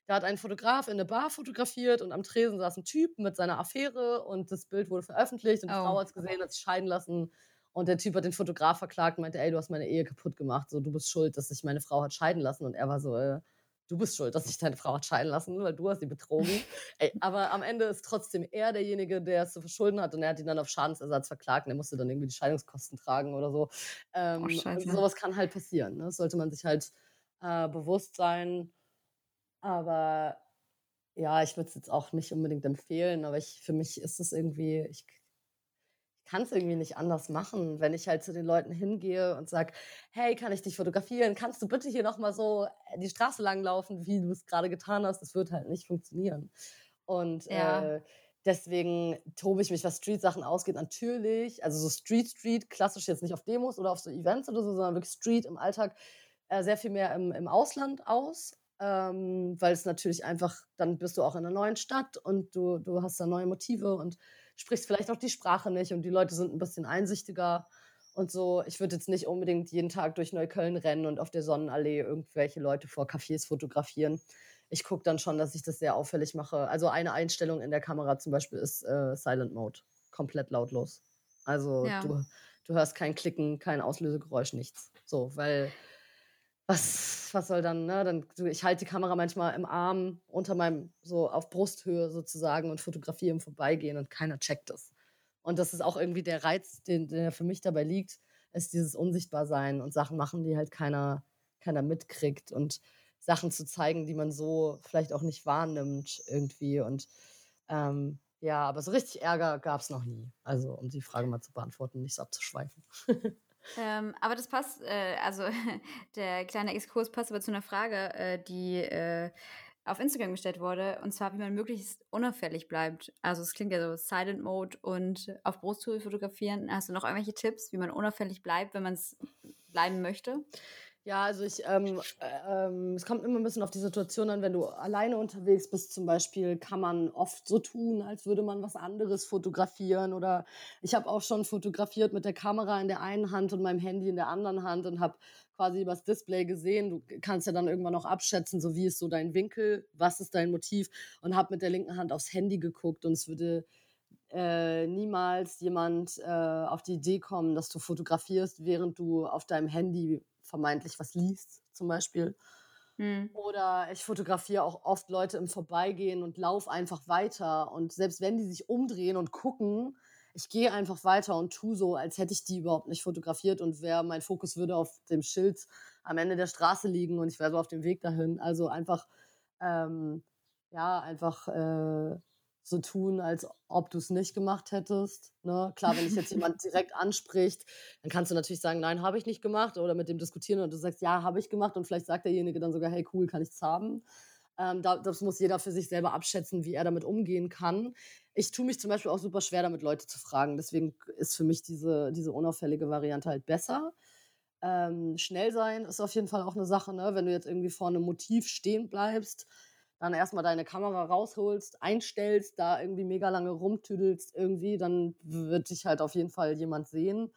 da hat ein Fotograf in eine Bar fotografiert und am Tresen saß ein Typ mit seiner Affäre und das Bild wurde veröffentlicht und die oh. Frau hat es gesehen, hat sich scheiden lassen und der Typ hat den Fotograf verklagt und meinte, ey, du hast meine Ehe kaputt gemacht, so du bist schuld, dass sich meine Frau hat scheiden lassen. Und er war so, äh, du bist schuld, dass sich deine Frau hat scheiden lassen, weil du hast sie betrogen. ey, aber am Ende ist trotzdem er derjenige, der es zu verschulden hat und er hat ihn dann auf Schadensersatz verklagt und er musste dann irgendwie die Scheidungskosten tragen oder so. Ähm, oh, und sowas kann halt passieren. Ne? Das sollte man sich halt äh, bewusst sein. Aber ja, ich würde es jetzt auch nicht unbedingt empfehlen, aber ich, für mich ist es irgendwie, ich kann es irgendwie nicht anders machen, wenn ich halt zu den Leuten hingehe und sage, hey, kann ich dich fotografieren? Kannst du bitte hier nochmal so äh, die Straße lang laufen, wie du es gerade getan hast? Das wird halt nicht funktionieren. Und ja. äh, deswegen tobe ich mich, was Street-Sachen ausgeht, natürlich. Also so Street, Street, klassisch jetzt nicht auf Demos oder auf so Events oder so, sondern wirklich Street im Alltag äh, sehr viel mehr im, im Ausland aus. Ähm, weil es natürlich einfach, dann bist du auch in einer neuen Stadt und du, du hast da neue Motive und sprichst vielleicht auch die Sprache nicht und die Leute sind ein bisschen einsichtiger und so. Ich würde jetzt nicht unbedingt jeden Tag durch Neukölln rennen und auf der Sonnenallee irgendwelche Leute vor Cafés fotografieren. Ich gucke dann schon, dass ich das sehr auffällig mache. Also eine Einstellung in der Kamera zum Beispiel ist äh, Silent Mode. Komplett lautlos. Also ja. du, du hörst kein Klicken, kein Auslösegeräusch, nichts. So, weil was, was soll dann, ne? Dann, ich halte die Kamera manchmal im Arm unter meinem, so auf Brusthöhe sozusagen und fotografiere im Vorbeigehen und keiner checkt das. Und das ist auch irgendwie der Reiz, den, der für mich dabei liegt, ist dieses Unsichtbarsein und Sachen machen, die halt keiner, keiner mitkriegt und Sachen zu zeigen, die man so vielleicht auch nicht wahrnimmt irgendwie. Und ähm, ja, aber so richtig Ärger gab es noch nie. Also, um die Frage mal zu beantworten, nicht so abzuschweifen. Ähm, aber das passt, äh, also der kleine Exkurs passt aber zu einer Frage, äh, die äh, auf Instagram gestellt wurde, und zwar, wie man möglichst unauffällig bleibt. Also es klingt ja so Silent Mode und auf Brusthöhe fotografieren. Hast du noch irgendwelche Tipps, wie man unauffällig bleibt, wenn man es bleiben möchte? Ja, also ich, ähm, äh, ähm, es kommt immer ein bisschen auf die Situation an, wenn du alleine unterwegs bist zum Beispiel, kann man oft so tun, als würde man was anderes fotografieren. Oder ich habe auch schon fotografiert mit der Kamera in der einen Hand und meinem Handy in der anderen Hand und habe quasi übers Display gesehen. Du kannst ja dann irgendwann noch abschätzen, so wie ist so dein Winkel, was ist dein Motiv? Und habe mit der linken Hand aufs Handy geguckt und es würde äh, niemals jemand äh, auf die Idee kommen, dass du fotografierst, während du auf deinem Handy vermeintlich was liest, zum Beispiel. Hm. Oder ich fotografiere auch oft Leute im Vorbeigehen und laufe einfach weiter. Und selbst wenn die sich umdrehen und gucken, ich gehe einfach weiter und tue so, als hätte ich die überhaupt nicht fotografiert und wäre mein Fokus würde auf dem Schild am Ende der Straße liegen und ich wäre so auf dem Weg dahin. Also einfach, ähm, ja, einfach äh, so tun, als ob du es nicht gemacht hättest. Ne? Klar, wenn dich jetzt jemand direkt anspricht, dann kannst du natürlich sagen, nein, habe ich nicht gemacht oder mit dem diskutieren und du sagst, ja, habe ich gemacht und vielleicht sagt derjenige dann sogar, hey, cool, kann ich es haben. Ähm, da, das muss jeder für sich selber abschätzen, wie er damit umgehen kann. Ich tue mich zum Beispiel auch super schwer damit, Leute zu fragen. Deswegen ist für mich diese, diese unauffällige Variante halt besser. Ähm, schnell sein ist auf jeden Fall auch eine Sache, ne? wenn du jetzt irgendwie vor einem Motiv stehen bleibst dann erstmal deine Kamera rausholst, einstellst, da irgendwie mega lange rumtüdelst irgendwie, dann wird dich halt auf jeden Fall jemand sehen.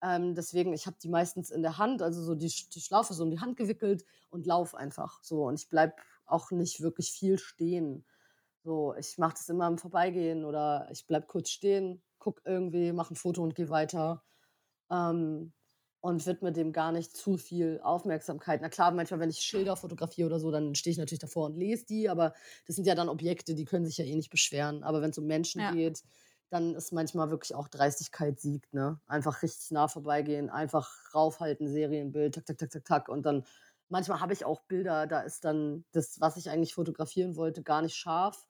Ähm, deswegen, ich habe die meistens in der Hand, also so die, die Schlaufe so um die Hand gewickelt und lauf einfach so. Und ich bleib auch nicht wirklich viel stehen. So, ich mache das immer im Vorbeigehen oder ich bleib kurz stehen, guck irgendwie, mache ein Foto und gehe weiter. Ähm, und widme dem gar nicht zu viel Aufmerksamkeit. Na klar, manchmal, wenn ich Schilder fotografiere oder so, dann stehe ich natürlich davor und lese die, aber das sind ja dann Objekte, die können sich ja eh nicht beschweren. Aber wenn es um Menschen ja. geht, dann ist manchmal wirklich auch Dreistigkeit siegt, ne? Einfach richtig nah vorbeigehen, einfach raufhalten, Serienbild, tak, tak, tak, tak, tak. Und dann, manchmal habe ich auch Bilder, da ist dann das, was ich eigentlich fotografieren wollte, gar nicht scharf.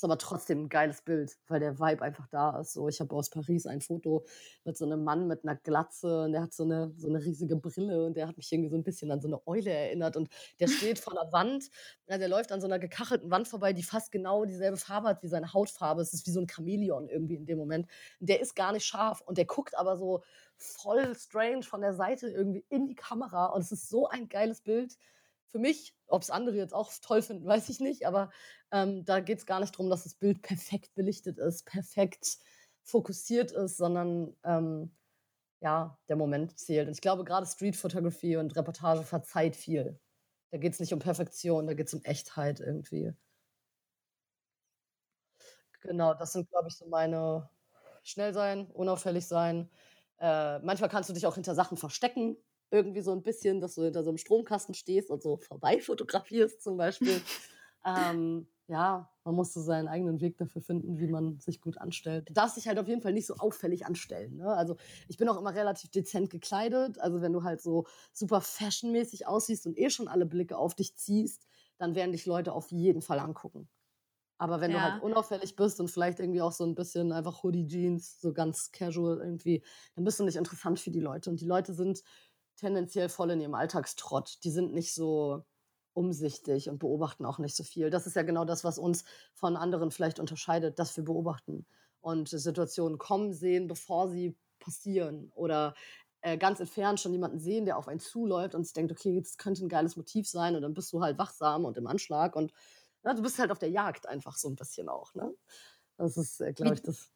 Ist aber trotzdem ein geiles Bild, weil der Vibe einfach da ist. So, ich habe aus Paris ein Foto mit so einem Mann mit einer Glatze und der hat so eine, so eine riesige Brille und der hat mich irgendwie so ein bisschen an so eine Eule erinnert und der steht vor einer Wand, ja, der läuft an so einer gekachelten Wand vorbei, die fast genau dieselbe Farbe hat wie seine Hautfarbe. Es ist wie so ein Chamäleon irgendwie in dem Moment. Der ist gar nicht scharf und der guckt aber so voll strange von der Seite irgendwie in die Kamera und es ist so ein geiles Bild für mich. Ob es andere jetzt auch toll finden, weiß ich nicht. Aber ähm, da geht es gar nicht darum, dass das Bild perfekt belichtet ist, perfekt fokussiert ist, sondern ähm, ja, der Moment zählt. Und ich glaube, gerade Street Photography und Reportage verzeiht viel. Da geht es nicht um Perfektion, da geht es um Echtheit irgendwie. Genau, das sind, glaube ich, so meine schnell sein, unauffällig sein. Äh, manchmal kannst du dich auch hinter Sachen verstecken, irgendwie so ein bisschen, dass du hinter so einem Stromkasten stehst und so vorbei fotografierst zum Beispiel. ähm, ja, man muss so seinen eigenen Weg dafür finden, wie man sich gut anstellt. Du darfst dich halt auf jeden Fall nicht so auffällig anstellen. Ne? Also ich bin auch immer relativ dezent gekleidet. Also wenn du halt so super fashionmäßig aussiehst und eh schon alle Blicke auf dich ziehst, dann werden dich Leute auf jeden Fall angucken. Aber wenn ja. du halt unauffällig bist und vielleicht irgendwie auch so ein bisschen einfach Hoodie Jeans, so ganz casual irgendwie, dann bist du nicht interessant für die Leute. Und die Leute sind tendenziell voll in ihrem Alltagstrott. Die sind nicht so umsichtig und beobachten auch nicht so viel. Das ist ja genau das, was uns von anderen vielleicht unterscheidet, dass wir beobachten und Situationen kommen sehen, bevor sie passieren oder äh, ganz entfernt schon jemanden sehen, der auf einen zuläuft und sich denkt, okay, das könnte ein geiles Motiv sein und dann bist du halt wachsam und im Anschlag und na, du bist halt auf der Jagd einfach so ein bisschen auch. Ne? Das ist, äh, glaube ich, das.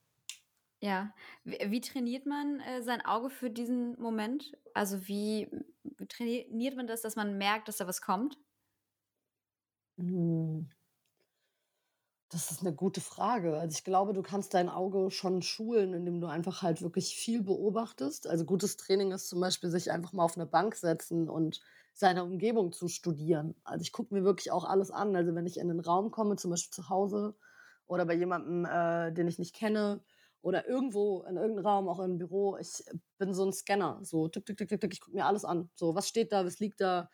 Ja, wie, trainiert man äh, sein Auge für diesen Moment? Also wie trainiert man das, dass man merkt, dass da was kommt? Hm. Das ist eine gute Frage. Also, ich glaube, du kannst dein Auge schon schulen, indem du einfach halt wirklich viel beobachtest. Also, gutes Training ist zum Beispiel, sich einfach mal auf eine Bank setzen und seine Umgebung zu studieren. Also, ich gucke mir wirklich auch alles an. Also, wenn ich in 'nen Raum komme, zum Beispiel zu Hause oder bei jemandem, äh, den ich nicht kenne oder irgendwo in irgendeinem Raum, auch im Büro, ich bin so ein Scanner, so tick, tick, tick, tick, tick, ich gucke mir alles an. So, was steht da, was liegt da?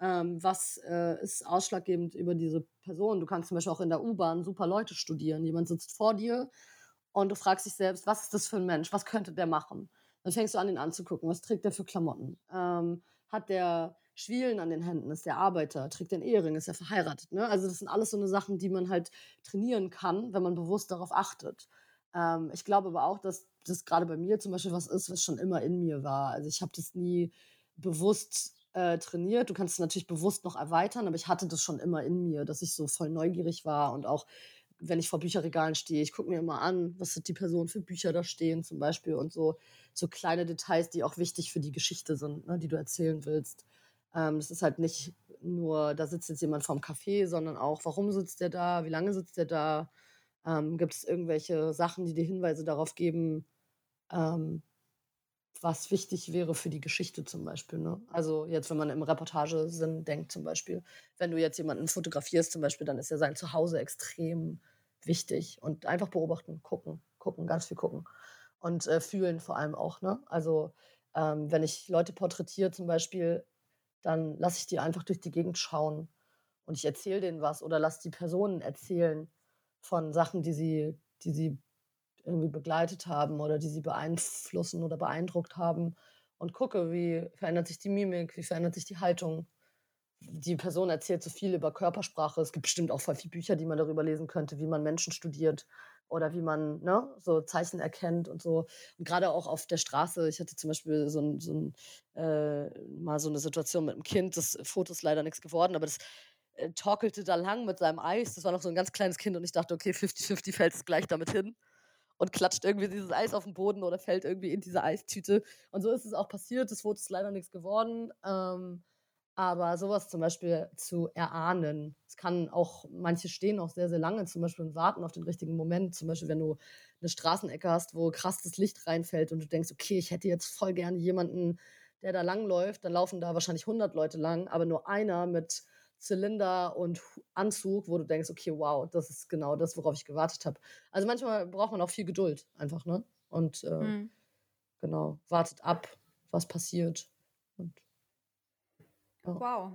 ähm, was äh, ist ausschlaggebend über diese Person. Du kannst zum Beispiel auch in der U-Bahn super Leute studieren. Jemand sitzt vor dir und du fragst dich selbst, was ist das für ein Mensch? Was könnte der machen? Dann fängst du an, ihn anzugucken. Was trägt der für Klamotten? Ähm, hat der Schwielen an den Händen? Ist der Arbeiter? Trägt den Ehering? Ist er verheiratet? Ne? Also das sind alles so eine Sachen, die man halt trainieren kann, wenn man bewusst darauf achtet. Ähm, ich glaube aber auch, dass das gerade bei mir zum Beispiel was ist, was schon immer in mir war. Also ich habe das nie bewusst äh, trainiert. Du kannst es natürlich bewusst noch erweitern, aber ich hatte das schon immer in mir, dass ich so voll neugierig war und auch wenn ich vor Bücherregalen stehe, ich gucke mir immer an, was die Personen für Bücher da stehen zum Beispiel und so, so kleine Details, die auch wichtig für die Geschichte sind, ne, die du erzählen willst. Ähm, das ist halt nicht nur, da sitzt jetzt jemand vorm Café, sondern auch, warum sitzt der da, wie lange sitzt der da, ähm, gibt es irgendwelche Sachen, die dir Hinweise darauf geben, ähm, was wichtig wäre für die Geschichte zum Beispiel. Ne? Also jetzt, wenn man im Reportagesinn denkt zum Beispiel, wenn du jetzt jemanden fotografierst zum Beispiel, dann ist ja sein Zuhause extrem wichtig und einfach beobachten, gucken, gucken, ganz viel gucken und äh, fühlen vor allem auch. Ne? Also ähm, wenn ich Leute porträtiere zum Beispiel, dann lasse ich die einfach durch die Gegend schauen und ich erzähle denen was oder lasse die Personen erzählen von Sachen, die sie, die sie irgendwie begleitet haben oder die sie beeinflussen oder beeindruckt haben und gucke, wie verändert sich die Mimik, wie verändert sich die Haltung. Die Person erzählt so viel über Körpersprache. Es gibt bestimmt auch voll viele Bücher, die man darüber lesen könnte, wie man Menschen studiert oder wie man ne, so Zeichen erkennt und so. Und gerade auch auf der Straße. Ich hatte zum Beispiel so, ein, so ein, äh, mal so eine Situation mit einem Kind. Das Foto ist leider nichts geworden, aber das äh, torkelte da lang mit seinem Eis. Das war noch so ein ganz kleines Kind und ich dachte, okay, 50-50 fällt es gleich damit hin und klatscht irgendwie dieses Eis auf den Boden oder fällt irgendwie in diese Eistüte. Und so ist es auch passiert. Es wurde leider nichts geworden. Ähm, aber sowas zum Beispiel zu erahnen, es kann auch, manche stehen auch sehr, sehr lange zum Beispiel und warten auf den richtigen Moment. Zum Beispiel, wenn du eine Straßenecke hast, wo krass das Licht reinfällt und du denkst, okay, ich hätte jetzt voll gerne jemanden, der da langläuft, dann laufen da wahrscheinlich 100 Leute lang, aber nur einer mit Zylinder und Anzug, wo du denkst, okay, wow, das ist genau das, worauf ich gewartet habe. Also manchmal braucht man auch viel Geduld einfach, ne? Und äh, mhm. genau, wartet ab, was passiert. Und, ja. Wow.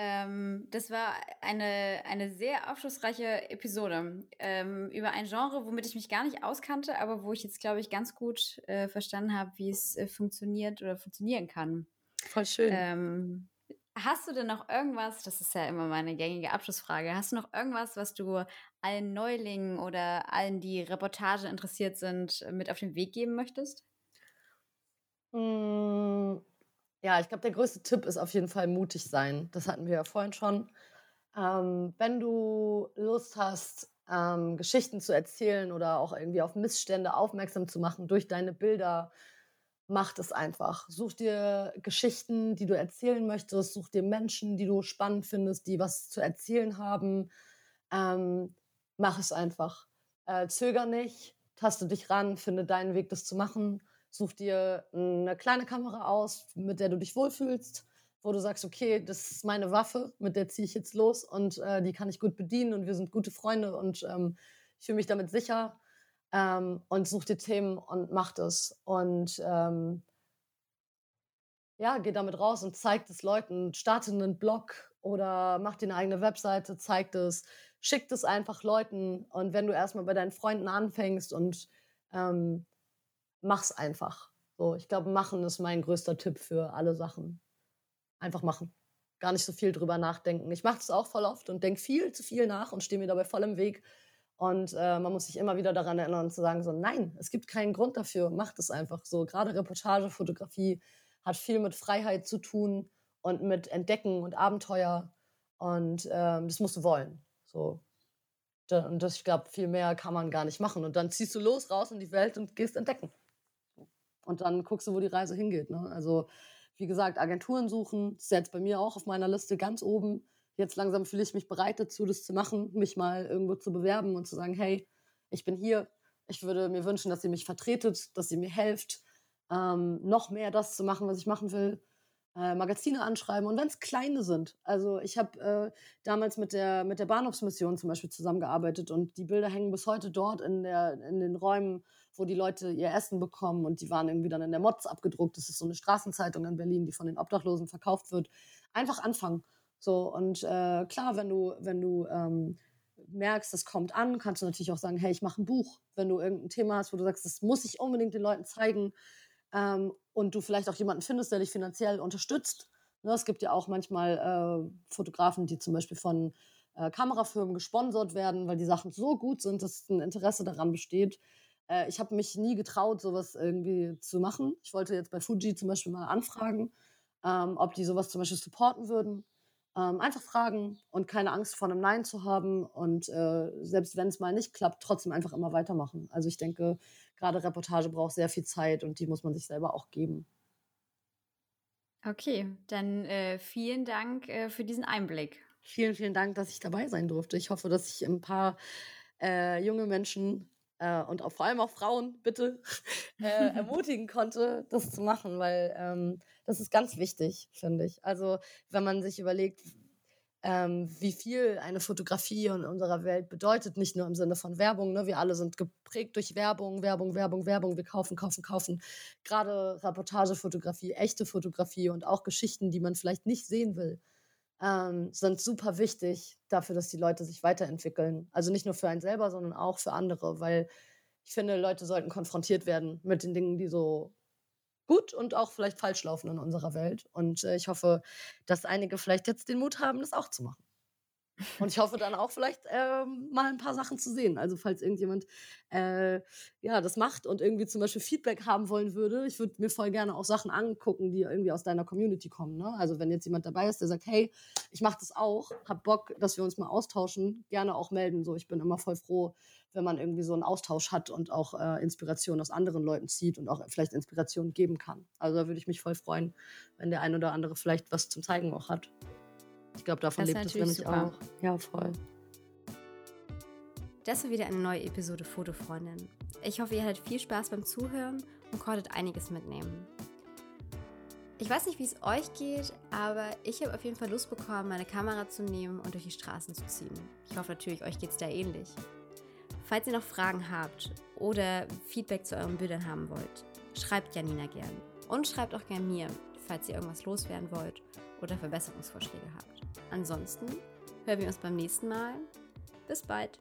Ähm, das war eine, eine sehr aufschlussreiche Episode ähm, über ein Genre, womit ich mich gar nicht auskannte, aber wo ich jetzt, glaube ich, ganz gut äh, verstanden habe, wie es äh, funktioniert oder funktionieren kann. Voll schön. Ähm, Hast du denn noch irgendwas, das ist ja immer meine gängige Abschlussfrage, hast du noch irgendwas, was du allen Neulingen oder allen, die Reportage interessiert sind, mit auf den Weg geben möchtest? Hm, ja, ich glaube, der größte Tipp ist auf jeden Fall mutig sein. Das hatten wir ja vorhin schon. Ähm, wenn du Lust hast, ähm, Geschichten zu erzählen oder auch irgendwie auf Missstände aufmerksam zu machen durch deine Bilder, mach es einfach. Such dir Geschichten, die du erzählen möchtest, such dir Menschen, die du spannend findest, die was zu erzählen haben. Ähm, mach es einfach. Äh, zöger nicht, taste dich ran, finde deinen Weg, das zu machen. Such dir eine kleine Kamera aus, mit der du dich wohlfühlst, wo du sagst, okay, das ist meine Waffe, mit der ziehe ich jetzt los und äh, die kann ich gut bedienen und wir sind gute Freunde und ähm, ich fühle mich damit sicher ähm, und such dir Themen und mach das. Und ähm, ja, geh damit raus und zeig es Leuten. Starte einen Blog oder mach dir eine eigene Webseite, zeig das, schick das einfach Leuten. Und wenn du erstmal bei deinen Freunden anfängst und ähm, mach's einfach. So, ich glaube, machen ist mein größter Tipp für alle Sachen. Einfach machen. Gar nicht so viel drüber nachdenken. Ich mache das auch voll oft und denke viel zu viel nach und stehe mir dabei voll im Weg. Und äh, man muss sich immer wieder daran erinnern zu sagen, so nein, es gibt keinen Grund dafür, macht es einfach so. Gerade Reportagefotografie hat viel mit Freiheit zu tun und mit Entdecken und Abenteuer. Und ähm, das musst du wollen. So. Und das, ich glaube, viel mehr kann man gar nicht machen. Und dann ziehst du los raus in die Welt und gehst entdecken. Und dann guckst du, wo die Reise hingeht. Ne? Also, wie gesagt, Agenturen suchen, ist jetzt bei mir auch auf meiner Liste ganz oben jetzt langsam fühle ich mich bereit dazu, das zu machen, mich mal irgendwo zu bewerben und zu sagen, hey, ich bin hier. Ich würde mir wünschen, dass ihr mich vertretet, dass ihr mir helft, ähm, noch mehr das zu machen, was ich machen will. Äh, Magazine anschreiben und wenn es kleine sind. Also ich habe äh, damals mit der, mit der Bahnhofsmission zum Beispiel zusammengearbeitet und die Bilder hängen bis heute dort in, der, in den Räumen, wo die Leute ihr Essen bekommen und die waren irgendwie dann in der Mods abgedruckt. Das ist so eine Straßenzeitung in Berlin, die von den Obdachlosen verkauft wird. Einfach anfangen so, und äh, klar, wenn du, wenn du ähm, merkst, das kommt an, kannst du natürlich auch sagen, hey, ich mache ein Buch. Wenn du irgendein Thema hast, wo du sagst, das muss ich unbedingt den Leuten zeigen ähm, und du vielleicht auch jemanden findest, der dich finanziell unterstützt. Ne, es gibt ja auch manchmal äh, Fotografen, die zum Beispiel von äh, Kamerafirmen gesponsert werden, weil die Sachen so gut sind, dass ein Interesse daran besteht. Äh, ich habe mich nie getraut, sowas irgendwie zu machen. Ich wollte jetzt bei Fuji zum Beispiel mal anfragen, ähm, ob die sowas zum Beispiel supporten würden. Ähm, einfach fragen und keine Angst vor einem Nein zu haben und äh, selbst wenn es mal nicht klappt, trotzdem einfach immer weitermachen. Also ich denke, gerade Reportage braucht sehr viel Zeit und die muss man sich selber auch geben. Okay, dann äh, vielen Dank äh, für diesen Einblick. Vielen, vielen Dank, dass ich dabei sein durfte. Ich hoffe, dass ich ein paar äh, junge Menschen äh, und auch vor allem auch Frauen, bitte, äh, ermutigen konnte, das zu machen, weil ähm, das ist ganz wichtig, finde ich. Also wenn man sich überlegt, ähm, wie viel eine Fotografie in unserer Welt bedeutet, nicht nur im Sinne von Werbung. Ne? Wir alle sind geprägt durch Werbung, Werbung, Werbung, Werbung. Wir kaufen, kaufen, kaufen. Gerade Reportagefotografie, echte Fotografie und auch Geschichten, die man vielleicht nicht sehen will ähm, sind super wichtig dafür, dass die Leute sich weiterentwickeln. Also nicht nur für einen selber, sondern auch für andere, weil ich finde, Leute sollten konfrontiert werden mit den Dingen, die so gut und auch vielleicht falsch laufen in unserer Welt. Und äh, ich hoffe, dass einige vielleicht jetzt den Mut haben, das auch zu machen. Und ich hoffe dann auch vielleicht ähm, mal ein paar Sachen zu sehen. Also falls irgendjemand äh, ja das macht und irgendwie zum Beispiel Feedback haben wollen würde, ich würde mir voll gerne auch Sachen angucken, die irgendwie aus deiner Community kommen. Ne? Also wenn jetzt jemand dabei ist, der sagt, hey, ich mache das auch, hab Bock, dass wir uns mal austauschen, gerne auch melden. So, ich bin immer voll froh, wenn man irgendwie so einen Austausch hat und auch äh, Inspiration aus anderen Leuten zieht und auch vielleicht Inspiration geben kann. Also da würde ich mich voll freuen, wenn der ein oder andere vielleicht was zum Zeigen auch hat. Ich glaube, davon das lebt es nämlich super. auch. Ja, voll. Das war wieder eine neue Episode Fotofreundin. Ich hoffe, ihr hattet viel Spaß beim Zuhören und konntet einiges mitnehmen. Ich weiß nicht, wie es euch geht, aber ich habe auf jeden Fall Lust bekommen, meine Kamera zu nehmen und durch die Straßen zu ziehen. Ich hoffe natürlich, euch geht es da ähnlich. Falls ihr noch Fragen habt oder Feedback zu euren Bildern haben wollt, schreibt Janina gern. Und schreibt auch gern mir, falls ihr irgendwas loswerden wollt oder Verbesserungsvorschläge habt. Ansonsten hören wir uns beim nächsten Mal. Bis bald.